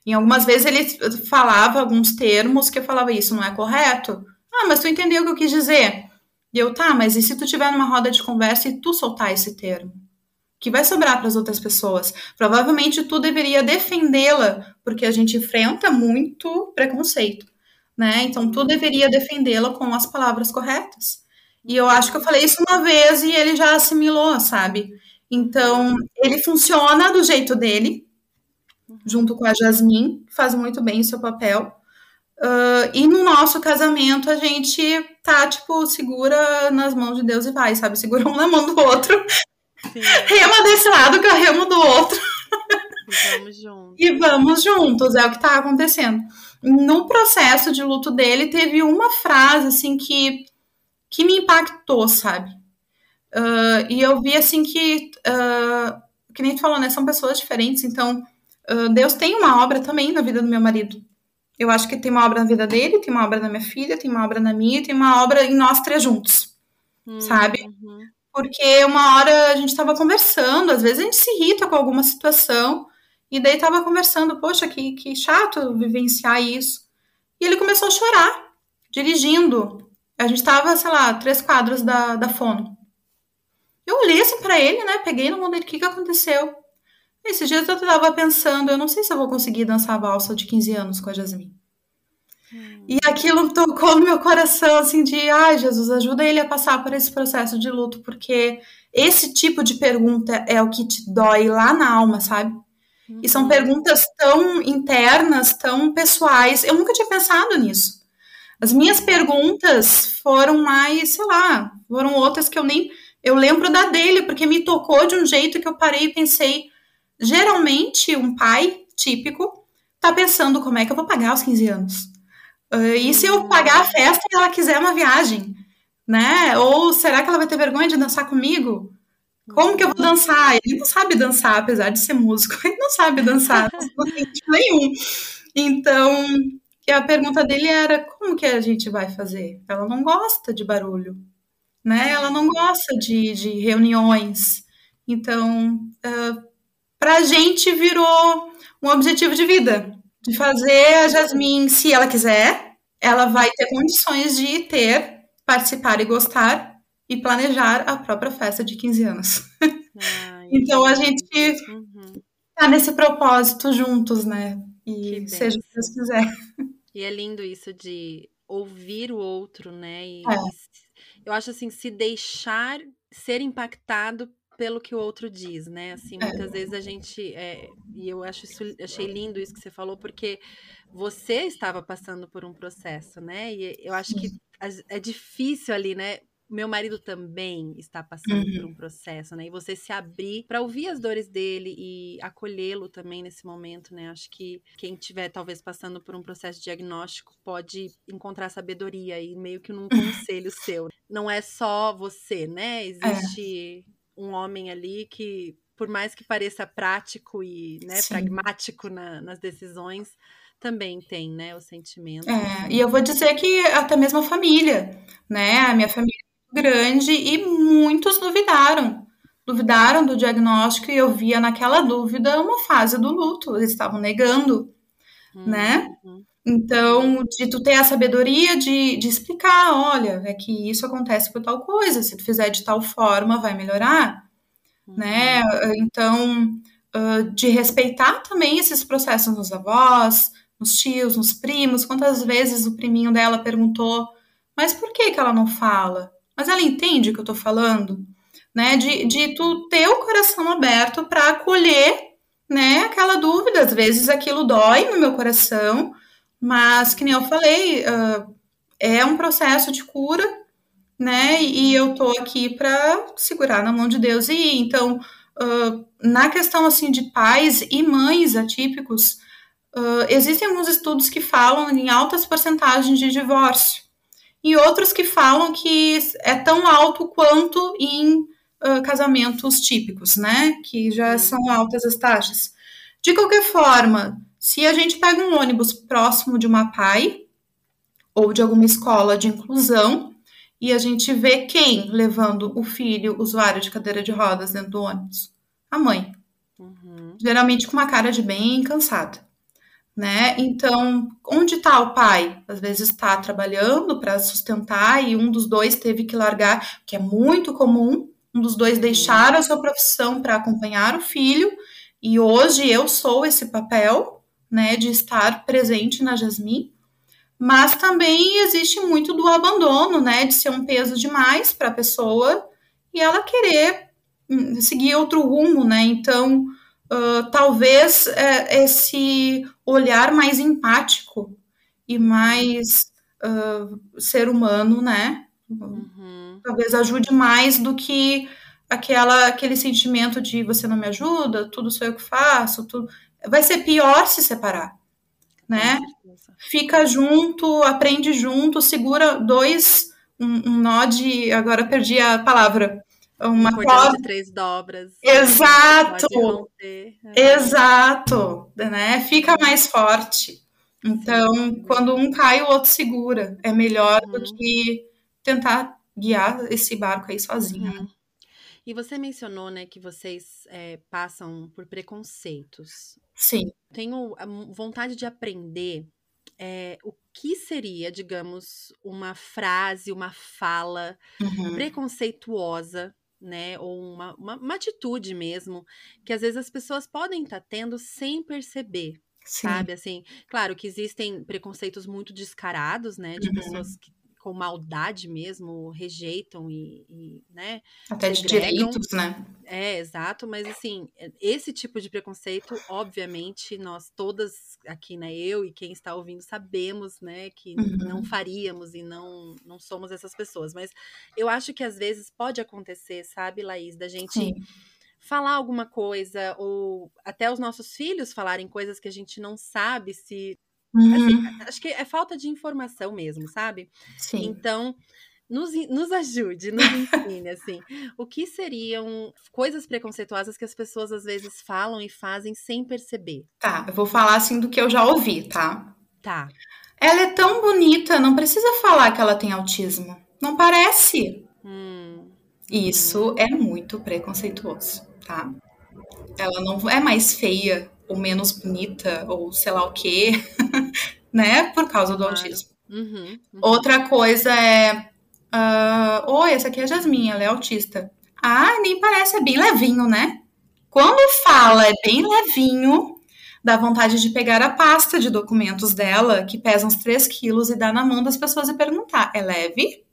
Em algumas vezes ele falava alguns termos que eu falava: isso não é correto. Ah, mas tu entendeu o que eu quis dizer? E eu, tá, mas e se tu tiver numa roda de conversa e tu soltar esse termo? Que vai sobrar para as outras pessoas? Provavelmente tu deveria defendê-la, porque a gente enfrenta muito preconceito né? Então tu deveria defendê-la com as palavras corretas. E eu acho que eu falei isso uma vez e ele já assimilou, sabe? Então ele funciona do jeito dele, junto com a Jasmine, faz muito bem o seu papel. Uh, e no nosso casamento a gente tá, tipo, segura nas mãos de Deus e vai, sabe? Segura um na mão do outro. Sim. Rema desse lado que eu remo do outro. E vamos juntos. E vamos juntos, é o que tá acontecendo no processo de luto dele, teve uma frase, assim, que, que me impactou, sabe? Uh, e eu vi, assim, que, uh, que nem tu falou, né? São pessoas diferentes, então uh, Deus tem uma obra também na vida do meu marido. Eu acho que tem uma obra na vida dele, tem uma obra na minha filha, tem uma obra na minha, tem uma obra em nós três juntos, uhum. sabe? Porque uma hora a gente estava conversando, às vezes a gente se irrita com alguma situação, e daí tava conversando, poxa, que, que chato vivenciar isso. E ele começou a chorar, dirigindo. A gente tava, sei lá, três quadros da, da fono. Eu olhei assim pra ele, né? Peguei no mundo dele, o que que aconteceu? Esses dias eu tava pensando, eu não sei se eu vou conseguir dançar a valsa de 15 anos com a Jasmine. Hum. E aquilo tocou no meu coração, assim, de, ai, Jesus, ajuda ele a passar por esse processo de luto, porque esse tipo de pergunta é o que te dói lá na alma, sabe? E são uhum. perguntas tão internas, tão pessoais. Eu nunca tinha pensado nisso. As minhas perguntas foram mais, sei lá, foram outras que eu nem. Eu lembro da dele, porque me tocou de um jeito que eu parei e pensei. Geralmente, um pai típico tá pensando como é que eu vou pagar os 15 anos. Uh, e se eu uhum. pagar a festa e ela quiser uma viagem? Né? Ou será que ela vai ter vergonha de dançar comigo? Como que eu vou dançar? Ele não sabe dançar, apesar de ser músico, ele não sabe dançar, não tem tipo nenhum. Então, a pergunta dele era: como que a gente vai fazer? Ela não gosta de barulho, né? Ela não gosta de, de reuniões. Então, uh, para a gente virou um objetivo de vida, de fazer a Jasmine, se ela quiser, ela vai ter condições de ter, participar e gostar e planejar a própria festa de 15 anos. Ah, então a gente uhum. tá nesse propósito juntos, né? E seja o que Deus quiser. E é lindo isso de ouvir o outro, né? E, é. Eu acho assim, se deixar ser impactado pelo que o outro diz, né? Assim, é. muitas vezes a gente é, e eu acho isso, achei lindo isso que você falou, porque você estava passando por um processo, né? E eu acho que é difícil ali, né? Meu marido também está passando uhum. por um processo, né? E você se abrir para ouvir as dores dele e acolhê-lo também nesse momento, né? Acho que quem estiver talvez passando por um processo diagnóstico pode encontrar sabedoria e meio que num conselho seu. Não é só você, né? Existe é. um homem ali que, por mais que pareça prático e né, pragmático na, nas decisões, também tem, né, o sentimento. É, e eu vou dizer que até mesmo a família, né, a minha família grande e muitos duvidaram. Duvidaram do diagnóstico e eu via naquela dúvida uma fase do luto, eles estavam negando, uhum. né? Então, de tu ter a sabedoria de, de explicar, olha, é que isso acontece por tal coisa, se tu fizer de tal forma, vai melhorar, uhum. né? Então, uh, de respeitar também esses processos nos avós, nos tios, nos primos. Quantas vezes o priminho dela perguntou, mas por que, que ela não fala? Mas ela entende o que eu tô falando? Né? De, de tu ter o coração aberto para acolher né, aquela dúvida. Às vezes aquilo dói no meu coração, mas, que nem eu falei, uh, é um processo de cura, né? E eu tô aqui para segurar na mão de Deus e ir. Então, uh, na questão assim de pais e mães atípicos, uh, existem alguns estudos que falam em altas porcentagens de divórcio e outros que falam que é tão alto quanto em uh, casamentos típicos, né? Que já são altas as taxas. De qualquer forma, se a gente pega um ônibus próximo de uma PAI ou de alguma escola de inclusão e a gente vê quem levando o filho usuário de cadeira de rodas dentro do ônibus? A mãe. Uhum. Geralmente com uma cara de bem cansada. Né? Então, onde está o pai? Às vezes está trabalhando para sustentar e um dos dois teve que largar, que é muito comum. Um dos dois uhum. deixar a sua profissão para acompanhar o filho, e hoje eu sou esse papel, né, de estar presente na Jasmine, mas também existe muito do abandono, né, de ser um peso demais para a pessoa e ela querer hum, seguir outro rumo, né? Então, uh, talvez é, esse olhar mais empático e mais uh, ser humano, né? Uhum. Talvez ajude mais do que aquela aquele sentimento de você não me ajuda, tudo sou eu que faço, tudo vai ser pior se separar, né? Fica junto, aprende junto, segura dois, um, um nó de. Agora perdi a palavra. Uma corda de três dobras. Exato! É. Exato! Né? Fica mais forte. Então, Sim. quando um cai, o outro segura. É melhor uhum. do que tentar guiar esse barco aí sozinho. Uhum. E você mencionou, né, que vocês é, passam por preconceitos. Sim. Tenho vontade de aprender é, o que seria, digamos, uma frase, uma fala uhum. preconceituosa, né? Ou uma, uma, uma, atitude mesmo, que às vezes as pessoas podem estar tá tendo sem perceber. Sim. Sabe, assim, claro que existem preconceitos muito descarados, né, de uhum. pessoas que com maldade mesmo, rejeitam e, e né? Até de direitos, né? É, exato, mas assim, esse tipo de preconceito, obviamente, nós todas aqui, né, eu e quem está ouvindo, sabemos, né, que uhum. não faríamos e não, não somos essas pessoas, mas eu acho que às vezes pode acontecer, sabe, Laís, da gente. Sim falar alguma coisa, ou até os nossos filhos falarem coisas que a gente não sabe se uhum. Assim, acho que é falta de informação mesmo, sabe? Sim. Então, nos, nos ajude, nos ensine, assim. O que seriam coisas preconceituosas que as pessoas às vezes falam e fazem sem perceber? Tá, eu vou falar assim do que eu já ouvi, tá? Tá. Ela é tão bonita, não precisa falar que ela tem autismo. Não parece. Hum. Isso hum. é muito preconceituoso, tá? Ela não é mais feia ou menos bonita, ou sei lá o quê, né? Por causa do autismo. Uhum, uhum. Outra coisa é. Uh, Oi, essa aqui é a Jasmine, ela é autista. Ah, nem parece, é bem levinho, né? Quando fala é bem levinho, dá vontade de pegar a pasta de documentos dela, que pesa uns 3 quilos, e dar na mão das pessoas e perguntar: é leve?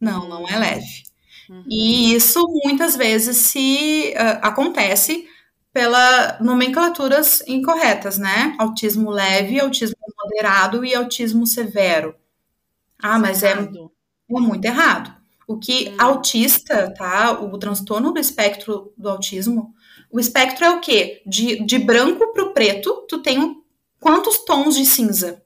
Não, não é leve. Uhum. E isso muitas vezes se uh, acontece pela nomenclaturas incorretas, né? Autismo leve, autismo moderado e autismo severo. Ah, mas é, é muito errado. O que hum. autista, tá? O transtorno do espectro do autismo, o espectro é o quê? De, de branco para o preto, tu tem quantos tons de cinza,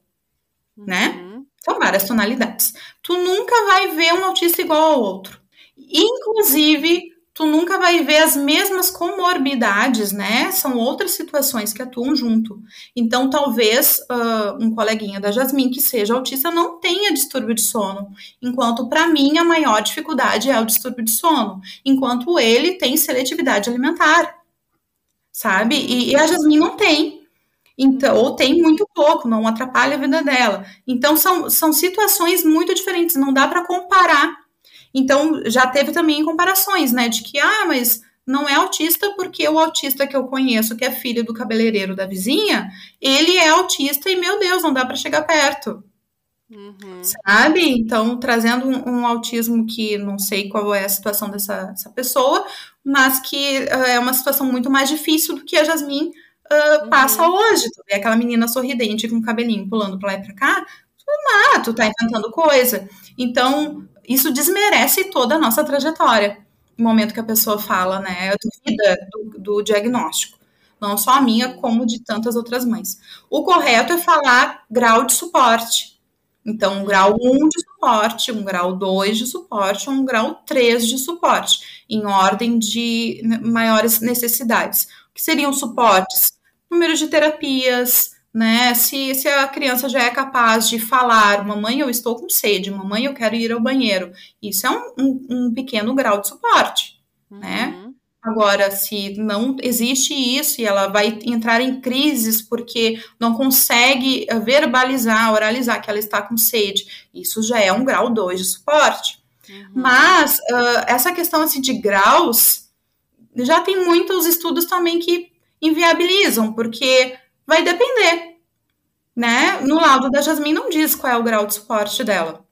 né? Uhum. São várias tonalidades. Tu nunca vai ver um autista igual ao outro. Inclusive, tu nunca vai ver as mesmas comorbidades, né? São outras situações que atuam junto. Então, talvez uh, um coleguinha da Jasmine que seja autista não tenha distúrbio de sono, enquanto para mim a maior dificuldade é o distúrbio de sono, enquanto ele tem seletividade alimentar, sabe? E, e a Jasmine não tem. Então, ou tem muito pouco, não atrapalha a vida dela. Então, são, são situações muito diferentes, não dá para comparar então, já teve também comparações, né, de que, ah, mas não é autista porque o autista que eu conheço, que é filho do cabeleireiro da vizinha, ele é autista e, meu Deus, não dá para chegar perto. Uhum. Sabe? Então, trazendo um, um, autismo que não sei qual é a situação dessa, dessa pessoa, mas que uh, é uma situação muito mais difícil do que a Jasmine uh, uhum. passa hoje. Tu vê aquela menina sorridente com o cabelinho pulando pra lá e pra cá, tu, ah, tu tá inventando coisa. Então, isso desmerece toda a nossa trajetória. No momento que a pessoa fala, né, duvida do, do diagnóstico. Não só a minha, como de tantas outras mães. O correto é falar grau de suporte. Então, um grau 1 de suporte, um grau 2 de suporte, um grau 3 de suporte, em ordem de maiores necessidades. O que seriam suportes? Número de terapias, né? Se, se a criança já é capaz de falar, mamãe, eu estou com sede, mamãe, eu quero ir ao banheiro. Isso é um, um, um pequeno grau de suporte, né? uhum. né? Agora, se não existe isso e ela vai entrar em crises porque não consegue eh, verbalizar, oralizar que ela está com sede, isso já é um grau 2 de suporte. Uhum. Mas uh, essa questão assim, de graus, já tem muitos estudos também que inviabilizam, porque vai depender. Né? No laudo da Jasmine não diz qual é o grau de suporte dela.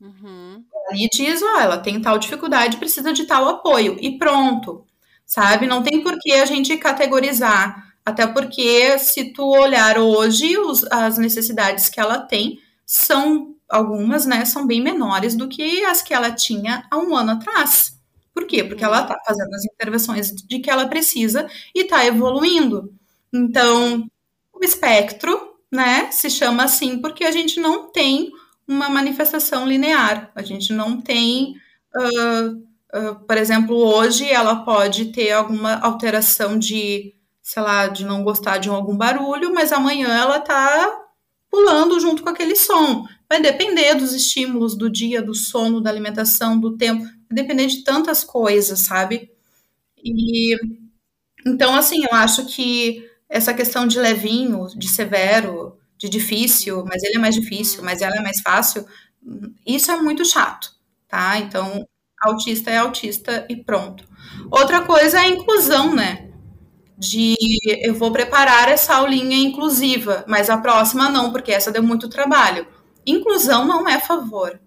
Uhum. Ali diz, ó, ela tem tal dificuldade, precisa de tal apoio, e pronto sabe? Não tem por que a gente categorizar, até porque se tu olhar hoje, os, as necessidades que ela tem são algumas, né, são bem menores do que as que ela tinha há um ano atrás. Por quê? Porque ela está fazendo as intervenções de que ela precisa e está evoluindo. Então, o espectro, né, se chama assim porque a gente não tem uma manifestação linear, a gente não tem uh, ah, por exemplo, hoje ela pode ter alguma alteração de, sei lá, de não gostar de algum barulho, mas amanhã ela tá pulando junto com aquele som. Vai depender dos estímulos do dia, do sono, da alimentação, do tempo, vai depender de tantas coisas, sabe? E então, assim, eu acho que essa questão de levinho, de severo, de difícil, mas ele é mais difícil, mas ela é mais fácil, isso é muito chato, tá? Então, autista é autista e pronto. Outra coisa é a inclusão, né? De eu vou preparar essa aulinha inclusiva, mas a próxima não, porque essa deu muito trabalho. Inclusão não é favor.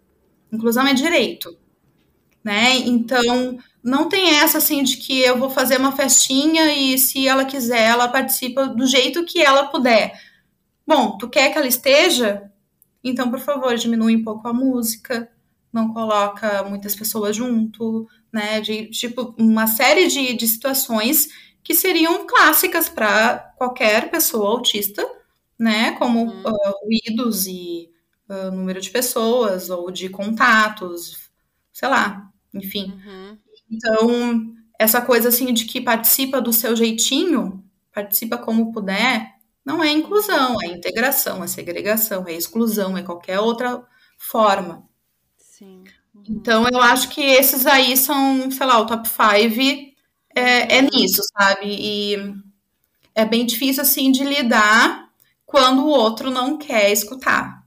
Inclusão é direito. Né? Então, não tem essa assim de que eu vou fazer uma festinha e se ela quiser, ela participa do jeito que ela puder. Bom, tu quer que ela esteja? Então, por favor, diminui um pouco a música, não coloca muitas pessoas junto, né? De tipo uma série de, de situações que seriam clássicas para qualquer pessoa autista, né? Como uhum. uh, ruídos e uh, número de pessoas ou de contatos, sei lá, enfim. Uhum. Então, essa coisa assim de que participa do seu jeitinho, participa como puder, não é inclusão, é integração, é segregação, é exclusão, é qualquer outra forma. Sim. Uhum. Então, eu acho que esses aí são, sei lá, o top 5 é, é nisso, sabe? E é bem difícil, assim, de lidar quando o outro não quer escutar.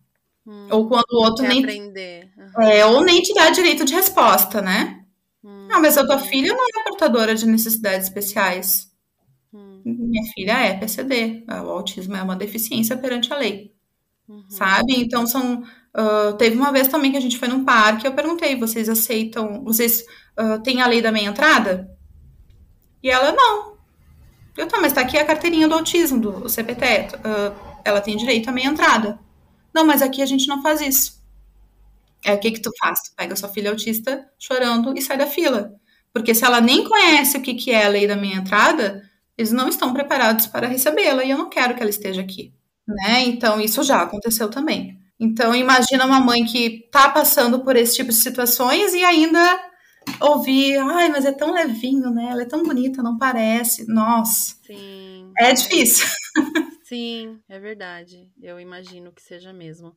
Hum, ou quando o outro nem. Aprender. É, ou nem te dá direito de resposta, né? Hum, ah, mas a tua filha não é portadora de necessidades especiais. Hum. Minha filha é PCD. O autismo é uma deficiência perante a lei. Uhum. Sabe? Então são Uh, teve uma vez também que a gente foi num parque, eu perguntei, vocês aceitam, vocês uh, têm a lei da meia entrada? E ela, não. Eu, tá, mas tá aqui a carteirinha do autismo, do CPT, uh, ela tem direito à meia entrada. Não, mas aqui a gente não faz isso. É, o que que tu faz? Tu pega sua filha autista chorando e sai da fila. Porque se ela nem conhece o que que é a lei da meia entrada, eles não estão preparados para recebê-la e eu não quero que ela esteja aqui. Né? Então, isso já aconteceu também. Então, imagina uma mãe que tá passando por esse tipo de situações e ainda ouvir, ai, mas é tão levinho, né? Ela é tão bonita, não parece. Nossa. Sim. É difícil. Sim, é verdade. Eu imagino que seja mesmo.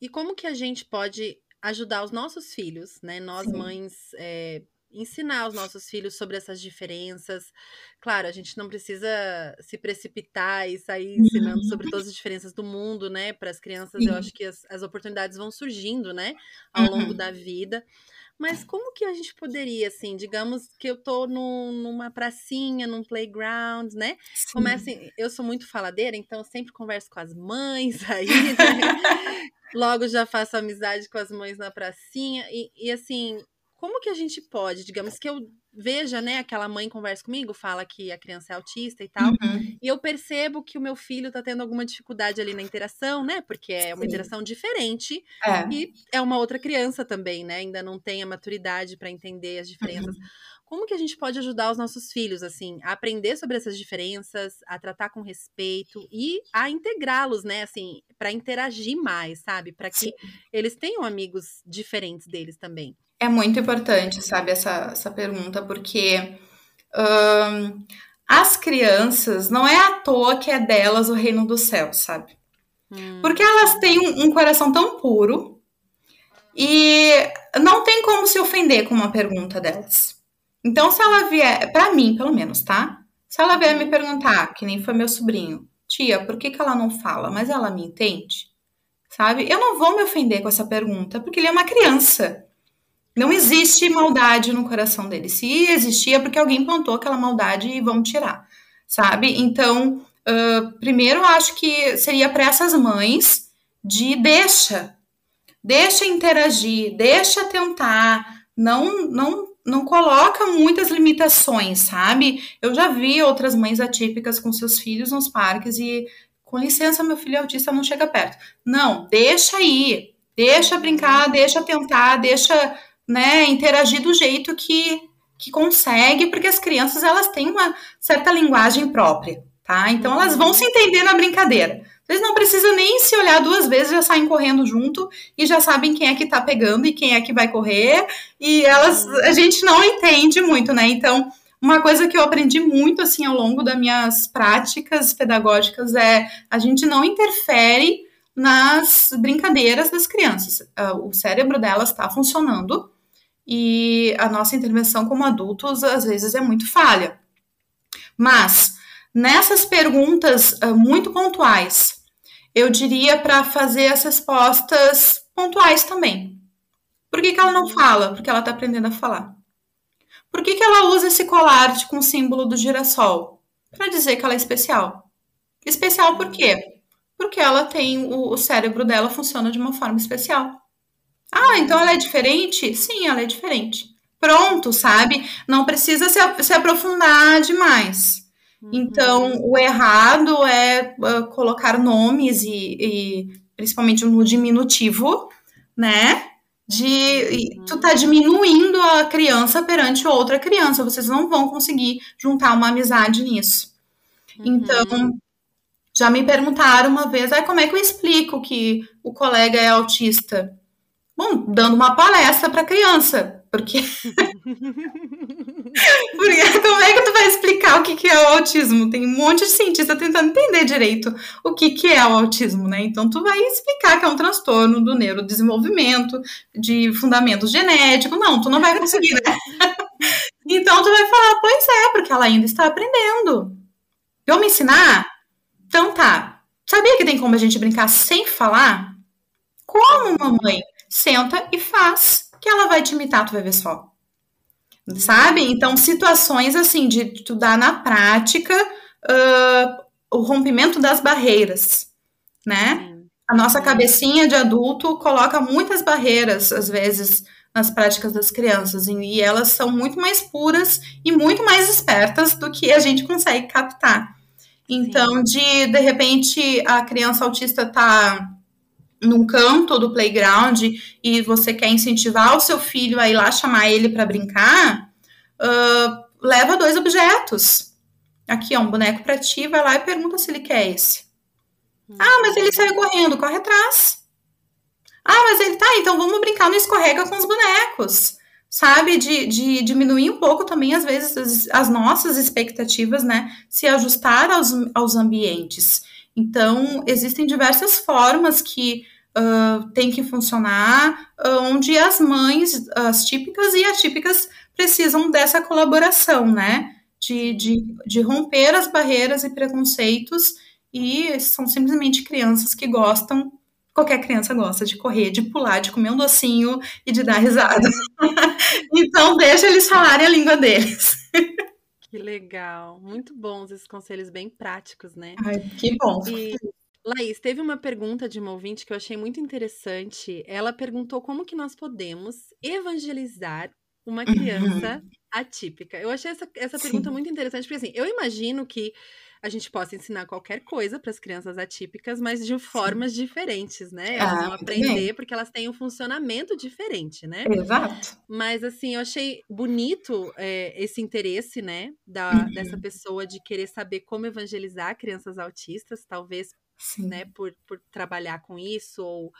E como que a gente pode ajudar os nossos filhos, né? Nós, Sim. mães, é, ensinar os nossos filhos sobre essas diferenças. Claro, a gente não precisa se precipitar e sair ensinando sobre todas as diferenças do mundo, né? Para as crianças, eu acho que as, as, oportunidades vão surgindo, né? Ao longo uhum. da vida. Mas como que a gente poderia, assim, digamos que eu tô numa pracinha, num playground, né? Começa, eu sou muito faladeira, então eu sempre converso com as mães aí, né? Logo já faço amizade com as mães na pracinha. E, e assim, como que a gente pode, digamos que eu veja, né, aquela mãe conversa comigo, fala que a criança é autista e tal, uhum. e eu percebo que o meu filho tá tendo alguma dificuldade ali na interação, né, porque é uma Sim. interação diferente é. e é uma outra criança também, né, ainda não tem a maturidade para entender as diferenças. Uhum. Como que a gente pode ajudar os nossos filhos, assim, a aprender sobre essas diferenças, a tratar com respeito e a integrá-los, né, assim, para interagir mais, sabe? Para que Sim. eles tenham amigos diferentes deles também. É muito importante, sabe, essa, essa pergunta, porque as crianças, não é à toa que é delas o reino do céu, sabe? Hum. Porque elas têm um, um, coração tão puro e não tem como se ofender com uma pergunta delas. Então, se ela vier, para mim, pelo menos, tá? Se ela vier me perguntar, que nem foi meu sobrinho, tia, por que, que ela não fala? Mas ela me entende? Sabe? Eu não vou me ofender com essa pergunta, porque ele é uma criança. Não existe maldade no coração dele. Se existia, é porque alguém plantou aquela maldade e vão tirar, sabe? Então, uh, primeiro, acho que seria para essas mães de deixa, deixa interagir, deixa tentar, não, não, não coloca muitas limitações, sabe? Eu já vi outras mães atípicas com seus filhos nos parques e com licença, meu filho autista não chega perto. Não, deixa aí, deixa brincar, deixa tentar, deixa né, interagir do jeito que, que consegue, porque as crianças elas têm uma certa linguagem própria, tá? Então elas vão se entender na brincadeira. Eles não precisam nem se olhar duas vezes, já saem correndo junto e já sabem quem é que tá pegando e quem é que vai correr. E elas, a gente não entende muito, né? Então, uma coisa que eu aprendi muito assim ao longo das minhas práticas pedagógicas é a gente não interfere nas brincadeiras das crianças. Ah, o cérebro delas está funcionando e a nossa intervenção como adultos às vezes é muito falha. Mas nessas perguntas uh, muito pontuais, eu diria para fazer as respostas pontuais também. Por que, que ela não fala? Porque ela está aprendendo a falar. Por que, que ela usa esse colar com o símbolo do girassol? Para dizer que ela é especial. Especial por quê? Porque ela tem o, o cérebro dela funciona de uma forma especial. Ah, então ela é diferente? Sim, ela é diferente. Pronto, sabe? Não precisa se, se aprofundar demais. Uhum. Então, o errado é uh, colocar nomes e, e, principalmente no diminutivo, né? De uhum. tu tá diminuindo a criança perante outra criança. Vocês não vão conseguir juntar uma amizade nisso. Uhum. Então, já me perguntaram uma vez, ah, como é que eu explico que o colega é autista? Bom, dando uma palestra para criança, porque porque como é que tu vai explicar o que, que é o autismo? Tem um monte de cientista tentando entender direito o que, que é o autismo, né? Então tu vai explicar que é um transtorno do neurodesenvolvimento, de fundamento genético. Não, tu não vai conseguir, né? então tu vai falar, pois é, porque ela ainda está aprendendo. Eu me ensinar? Então tá. Sabia que tem como a gente brincar sem falar? Como, mamãe? Senta e faz, que ela vai te imitar, tu vai ver só. Sabe? Então, situações assim, de estudar na prática uh, o rompimento das barreiras, né? A nossa cabecinha de adulto coloca muitas barreiras, às vezes, nas práticas das crianças, e elas são muito mais puras e muito mais espertas do que a gente consegue captar. Então, de de repente a criança autista tá num canto do playground e você quer incentivar o seu filho a ir lá chamar ele para brincar, uh, leva dois objetos. Aqui, ó, um boneco para ti, vai lá e pergunta se ele quer esse. Ah, mas ele saiu correndo, corre atrás. Ah, mas ele tá, então vamos brincar no escorrega com os bonecos. Sabe, de, de diminuir um pouco também, às vezes, as, as nossas expectativas, né? Se ajustar aos, aos ambientes. Então, existem diversas formas que uh, tem que funcionar, uh, onde as mães, as típicas e atípicas, precisam dessa colaboração, né? De, de, de romper as barreiras e preconceitos, e são simplesmente crianças que gostam qualquer criança gosta de correr, de pular, de comer um docinho e de dar risada. então, deixa eles falarem a língua deles. Que legal, muito bons esses conselhos bem práticos, né? Ai, que bom. E, Laís, teve uma pergunta de uma ouvinte que eu achei muito interessante. Ela perguntou como que nós podemos evangelizar uma criança uhum. atípica. Eu achei essa, essa pergunta muito interessante, porque assim, eu imagino que a gente possa ensinar qualquer coisa para as crianças atípicas, mas de formas Sim. diferentes, né? Elas ah, vão aprender porque elas têm um funcionamento diferente, né? Exato. Mas assim, eu achei bonito é, esse interesse, né, da, uhum. dessa pessoa de querer saber como evangelizar crianças autistas, talvez, Sim. né, por, por trabalhar com isso ou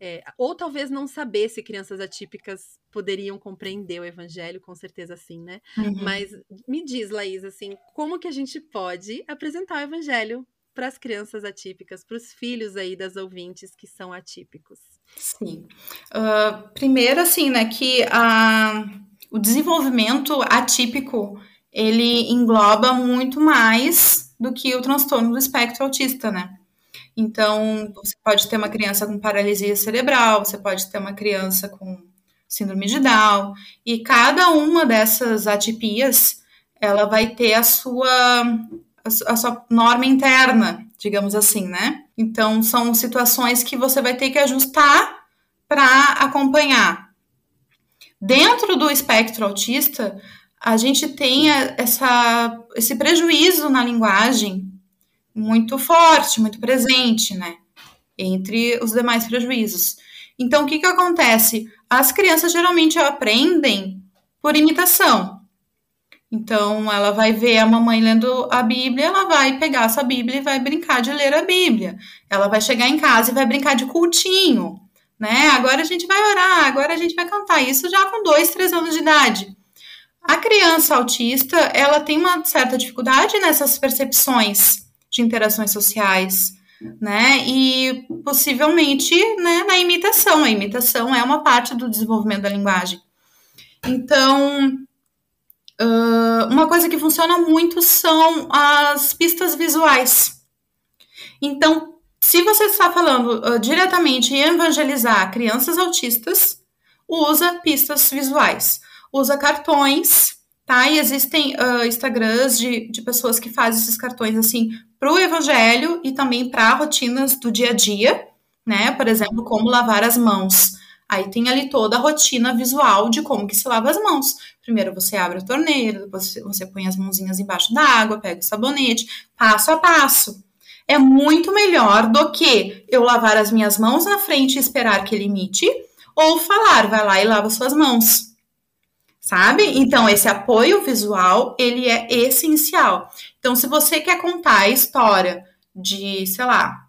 é, ou talvez não saber se crianças atípicas poderiam compreender o evangelho, com certeza sim, né? Uhum. Mas me diz, Laís, assim, como que a gente pode apresentar o evangelho para as crianças atípicas, para os filhos aí das ouvintes que são atípicos? Sim. Uh, primeiro, assim, né, que a, o desenvolvimento atípico, ele engloba muito mais do que o transtorno do espectro autista, né? Então, você pode ter uma criança com paralisia cerebral, você pode ter uma criança com síndrome de Down, e cada uma dessas atipias, ela vai ter a sua, a sua norma interna, digamos assim, né? Então, são situações que você vai ter que ajustar para acompanhar. Dentro do espectro autista, a gente tem essa, esse prejuízo na linguagem muito forte, muito presente, né? Entre os demais prejuízos. Então, o que, que acontece? As crianças geralmente aprendem por imitação. Então, ela vai ver a mamãe lendo a Bíblia, ela vai pegar essa Bíblia e vai brincar de ler a Bíblia. Ela vai chegar em casa e vai brincar de cultinho, né? Agora a gente vai orar, agora a gente vai cantar. Isso já com dois, três anos de idade. A criança autista, ela tem uma certa dificuldade nessas percepções de interações sociais, né? E possivelmente né, na imitação. A imitação é uma parte do desenvolvimento da linguagem. Então, uh, uma coisa que funciona muito são as pistas visuais. Então, se você está falando uh, diretamente em evangelizar crianças autistas, usa pistas visuais. Usa cartões, tá? E existem uh, Instagrams de, de pessoas que fazem esses cartões assim para o evangelho e também para rotinas do dia a dia, né? Por exemplo, como lavar as mãos. Aí tem ali toda a rotina visual de como que se lava as mãos. Primeiro você abre a torneira, depois você põe as mãozinhas embaixo da água, pega o sabonete, passo a passo. É muito melhor do que eu lavar as minhas mãos na frente e esperar que ele imite, ou falar, vai lá e lava suas mãos sabe? Então, esse apoio visual, ele é essencial. Então, se você quer contar a história de, sei lá,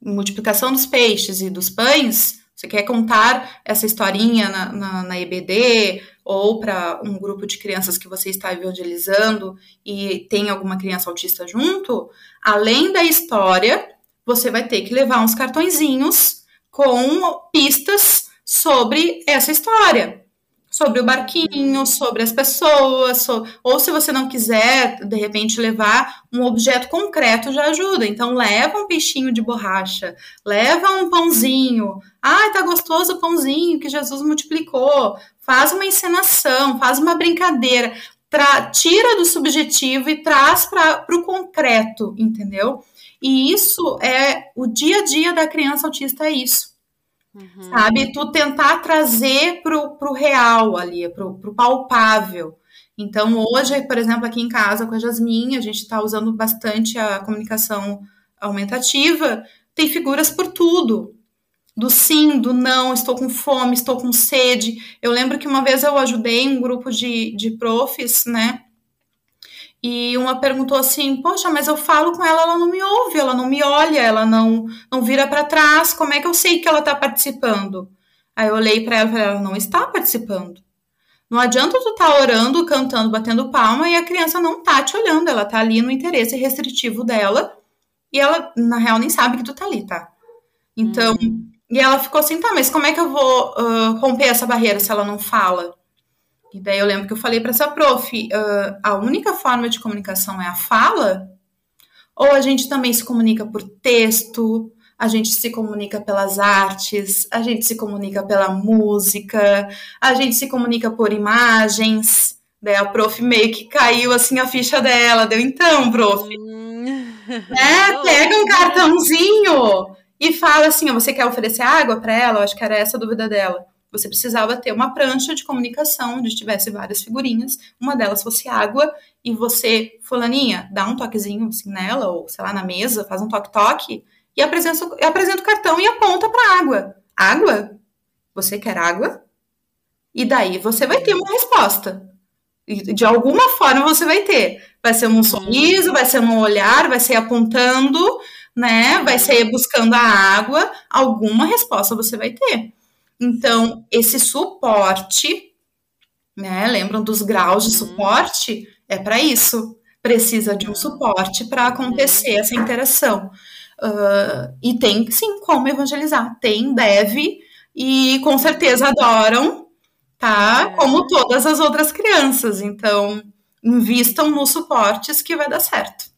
multiplicação dos peixes e dos pães, você quer contar essa historinha na, na, na EBD ou para um grupo de crianças que você está evangelizando e tem alguma criança autista junto, além da história, você vai ter que levar uns cartõezinhos com pistas sobre essa história. Sobre o barquinho, sobre as pessoas, so... ou se você não quiser, de repente, levar um objeto concreto já ajuda. Então, leva um peixinho de borracha, leva um pãozinho. Ai, tá gostoso o pãozinho que Jesus multiplicou. Faz uma encenação, faz uma brincadeira. Tra... Tira do subjetivo e traz para o concreto, entendeu? E isso é o dia a dia da criança autista, é isso Uhum. Sabe? Tu tentar trazer pro, pro real ali, pro, pro palpável. Então, hoje, por exemplo, aqui em casa com a Jasmine, a gente está usando bastante a comunicação aumentativa, tem figuras por tudo. Do sim, do não, estou com fome, estou com sede. Eu lembro que uma vez eu ajudei um grupo de, de profs, né? E uma perguntou assim: Poxa, mas eu falo com ela, ela não me ouve, ela não me olha, ela não, não vira para trás, como é que eu sei que ela está participando? Aí eu olhei para ela e falei: Ela não está participando. Não adianta tu estar tá orando, cantando, batendo palma e a criança não tá te olhando, ela tá ali no interesse restritivo dela e ela, na real, nem sabe que tu tá ali, tá? Então, uhum. e ela ficou assim: Tá, mas como é que eu vou uh, romper essa barreira se ela não fala? E daí eu lembro que eu falei para essa prof, uh, a única forma de comunicação é a fala? Ou a gente também se comunica por texto, a gente se comunica pelas artes, a gente se comunica pela música, a gente se comunica por imagens. Daí a prof meio que caiu assim a ficha dela, deu então, prof. Hum. É, pega um cartãozinho e fala assim: você quer oferecer água para ela? Eu acho que era essa a dúvida dela. Você precisava ter uma prancha de comunicação onde tivesse várias figurinhas, uma delas fosse água, e você, fulaninha, dá um toquezinho assim nela, ou sei lá, na mesa, faz um toque-toque, e apresenta, apresenta o cartão e aponta para água. Água? Você quer água? E daí você vai ter uma resposta. De alguma forma você vai ter. Vai ser um sorriso, vai ser um olhar, vai ser apontando, né? Vai ser buscando a água. Alguma resposta você vai ter. Então, esse suporte, né? Lembram dos graus de uhum. suporte? É para isso. Precisa de um suporte para acontecer essa interação. Uh, e tem, sim, como evangelizar. Tem, deve, e com certeza adoram, tá? É. Como todas as outras crianças. Então, invistam nos suportes que vai dar certo.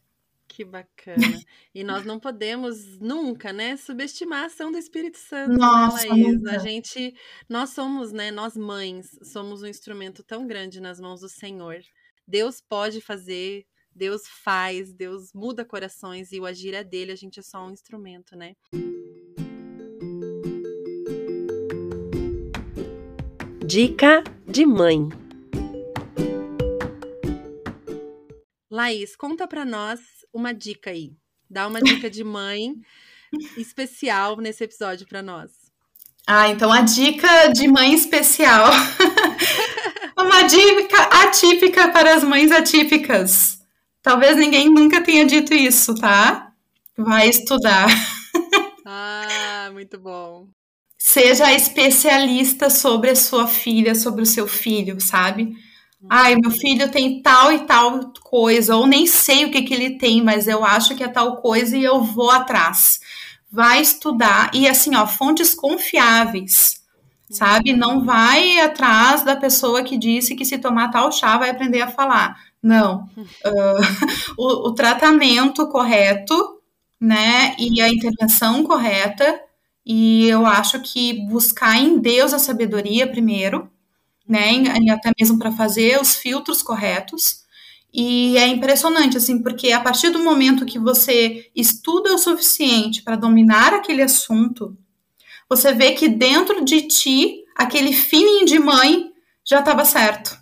Que bacana. E nós não podemos nunca, né, subestimar a ação do Espírito Santo, né, Nossa, né, Laís? A gente, nós somos, né, nós mães, somos um instrumento tão grande nas mãos do Senhor. Deus pode fazer, Deus faz, Deus muda corações e o agir é dele, a gente é só um instrumento, né? Dica de mãe. Laís, conta para nós uma dica aí. Dá uma dica de mãe especial nesse episódio para nós. Ah, então a dica de mãe especial. uma dica atípica para as mães atípicas. Talvez ninguém nunca tenha dito isso, tá? Vai estudar. ah, muito bom. Seja especialista sobre a sua filha, sobre o seu filho, sabe? Ai, meu filho tem tal e tal coisa, ou nem sei o que, que ele tem, mas eu acho que é tal coisa e eu vou atrás. Vai estudar, e assim, ó, fontes confiáveis, sabe? Não vai atrás da pessoa que disse que se tomar tal chá vai aprender a falar. Não. Uh, o, o tratamento correto, né, e a intervenção correta, e eu acho que buscar em Deus a sabedoria primeiro, né? E até mesmo para fazer os filtros corretos. E é impressionante, assim, porque a partir do momento que você estuda o suficiente para dominar aquele assunto, você vê que dentro de ti, aquele feeling de mãe já estava certo.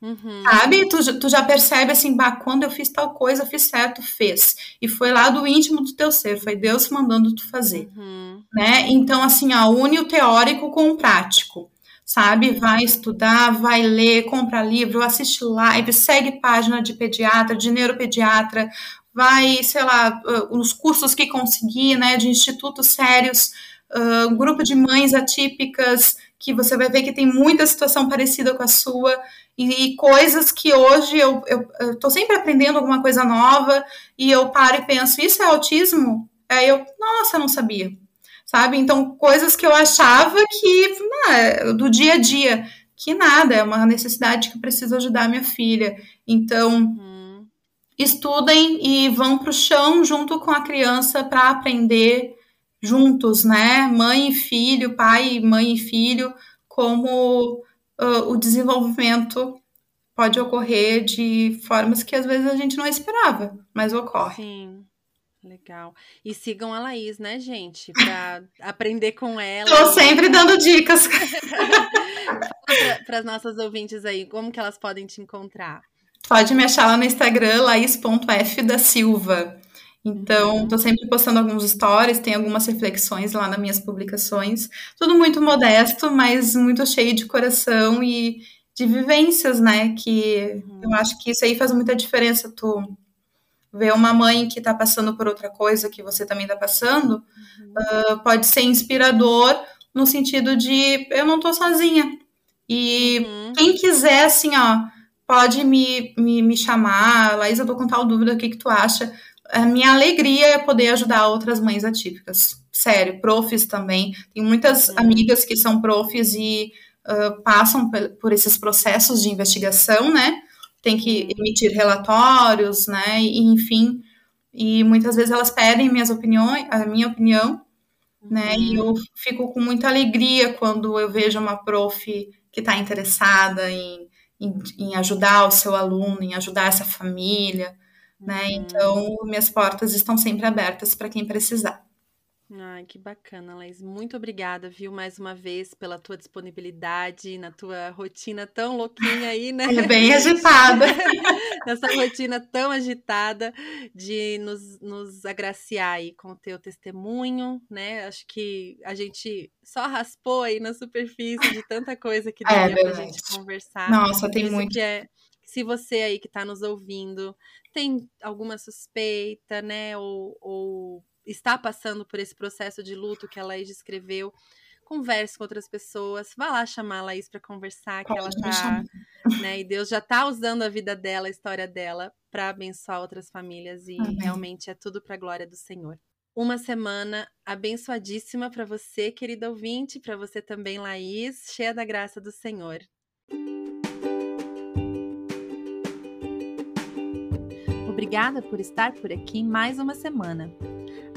Uhum. Sabe? Tu, tu já percebe assim, bah, quando eu fiz tal coisa, fiz certo, fez. E foi lá do íntimo do teu ser, foi Deus mandando tu fazer. Uhum. Né? Então, assim, ó, une o teórico com o prático sabe? Vai estudar, vai ler, compra livro, assiste live, segue página de pediatra, de neuropediatra, vai, sei lá, nos cursos que conseguir, né, de institutos sérios, uh, grupo de mães atípicas, que você vai ver que tem muita situação parecida com a sua, e, e coisas que hoje eu, tô sempre aprendendo alguma coisa nova, e eu paro e penso, isso é autismo? Aí eu, nossa, não sabia sabe? Então, coisas que eu achava que, não, do dia a dia, que nada, é uma necessidade que eu preciso ajudar minha filha. Então, uhum. estudem e vão para o chão junto com a criança para aprender juntos, né? Mãe e filho, pai, mãe e filho, como uh, o desenvolvimento pode ocorrer de formas que às vezes a gente não esperava, mas ocorre. Sim. Legal. E sigam a Laís, né, gente? Pra aprender com ela. Tô sempre dando dicas. Para as nossas ouvintes aí, como que elas podem te encontrar? Pode me achar lá no Instagram, laís.f da Silva. Então, uhum. tô sempre postando alguns stories, tem algumas reflexões lá nas minhas publicações. Tudo muito modesto, mas muito cheio de coração e de vivências, né? Que uhum. eu acho que isso aí faz muita diferença. Tu ver uma mãe que está passando por outra coisa que você também está passando, uhum. uh, pode ser inspirador no sentido de eu não estou sozinha. E uhum. quem quiser, assim, ó, pode me, me, me chamar, Laís, eu tô com tal dúvida, o que, que tu acha? A minha alegria é poder ajudar outras mães atípicas. Sério, profs também. Tem muitas uhum. amigas que são profs e uh, passam por esses processos de investigação, né? Tem que emitir relatórios, né? E, enfim, e muitas vezes elas pedem minhas opiniões, a minha opinião, né? E eu fico com muita alegria quando eu vejo uma prof que está interessada em, em, em, ajudar o seu aluno, em ajudar essa família, né? Uhum. Então, minhas portas estão sempre abertas para quem precisar. Ai, que bacana, Laís. Muito obrigada, viu, mais uma vez, pela tua disponibilidade na tua rotina tão louquinha aí, né? É bem agitada. Nessa rotina tão agitada de nos, nos agraciar aí com o teu testemunho, né? Acho que a gente só raspou aí na superfície de tanta coisa que daria é, pra gente conversar. Nossa, tem muito. É, se você aí que está nos ouvindo tem alguma suspeita, né, ou, ou está passando por esse processo de luto que a Laís descreveu, converse com outras pessoas, vá lá chamar a Laís para conversar, que ela tá, né, e Deus já está usando a vida dela, a história dela, para abençoar outras famílias e Amém. realmente é tudo para a glória do Senhor. Uma semana abençoadíssima para você, querida ouvinte, para você também, Laís, cheia da graça do Senhor. Obrigada por estar por aqui mais uma semana.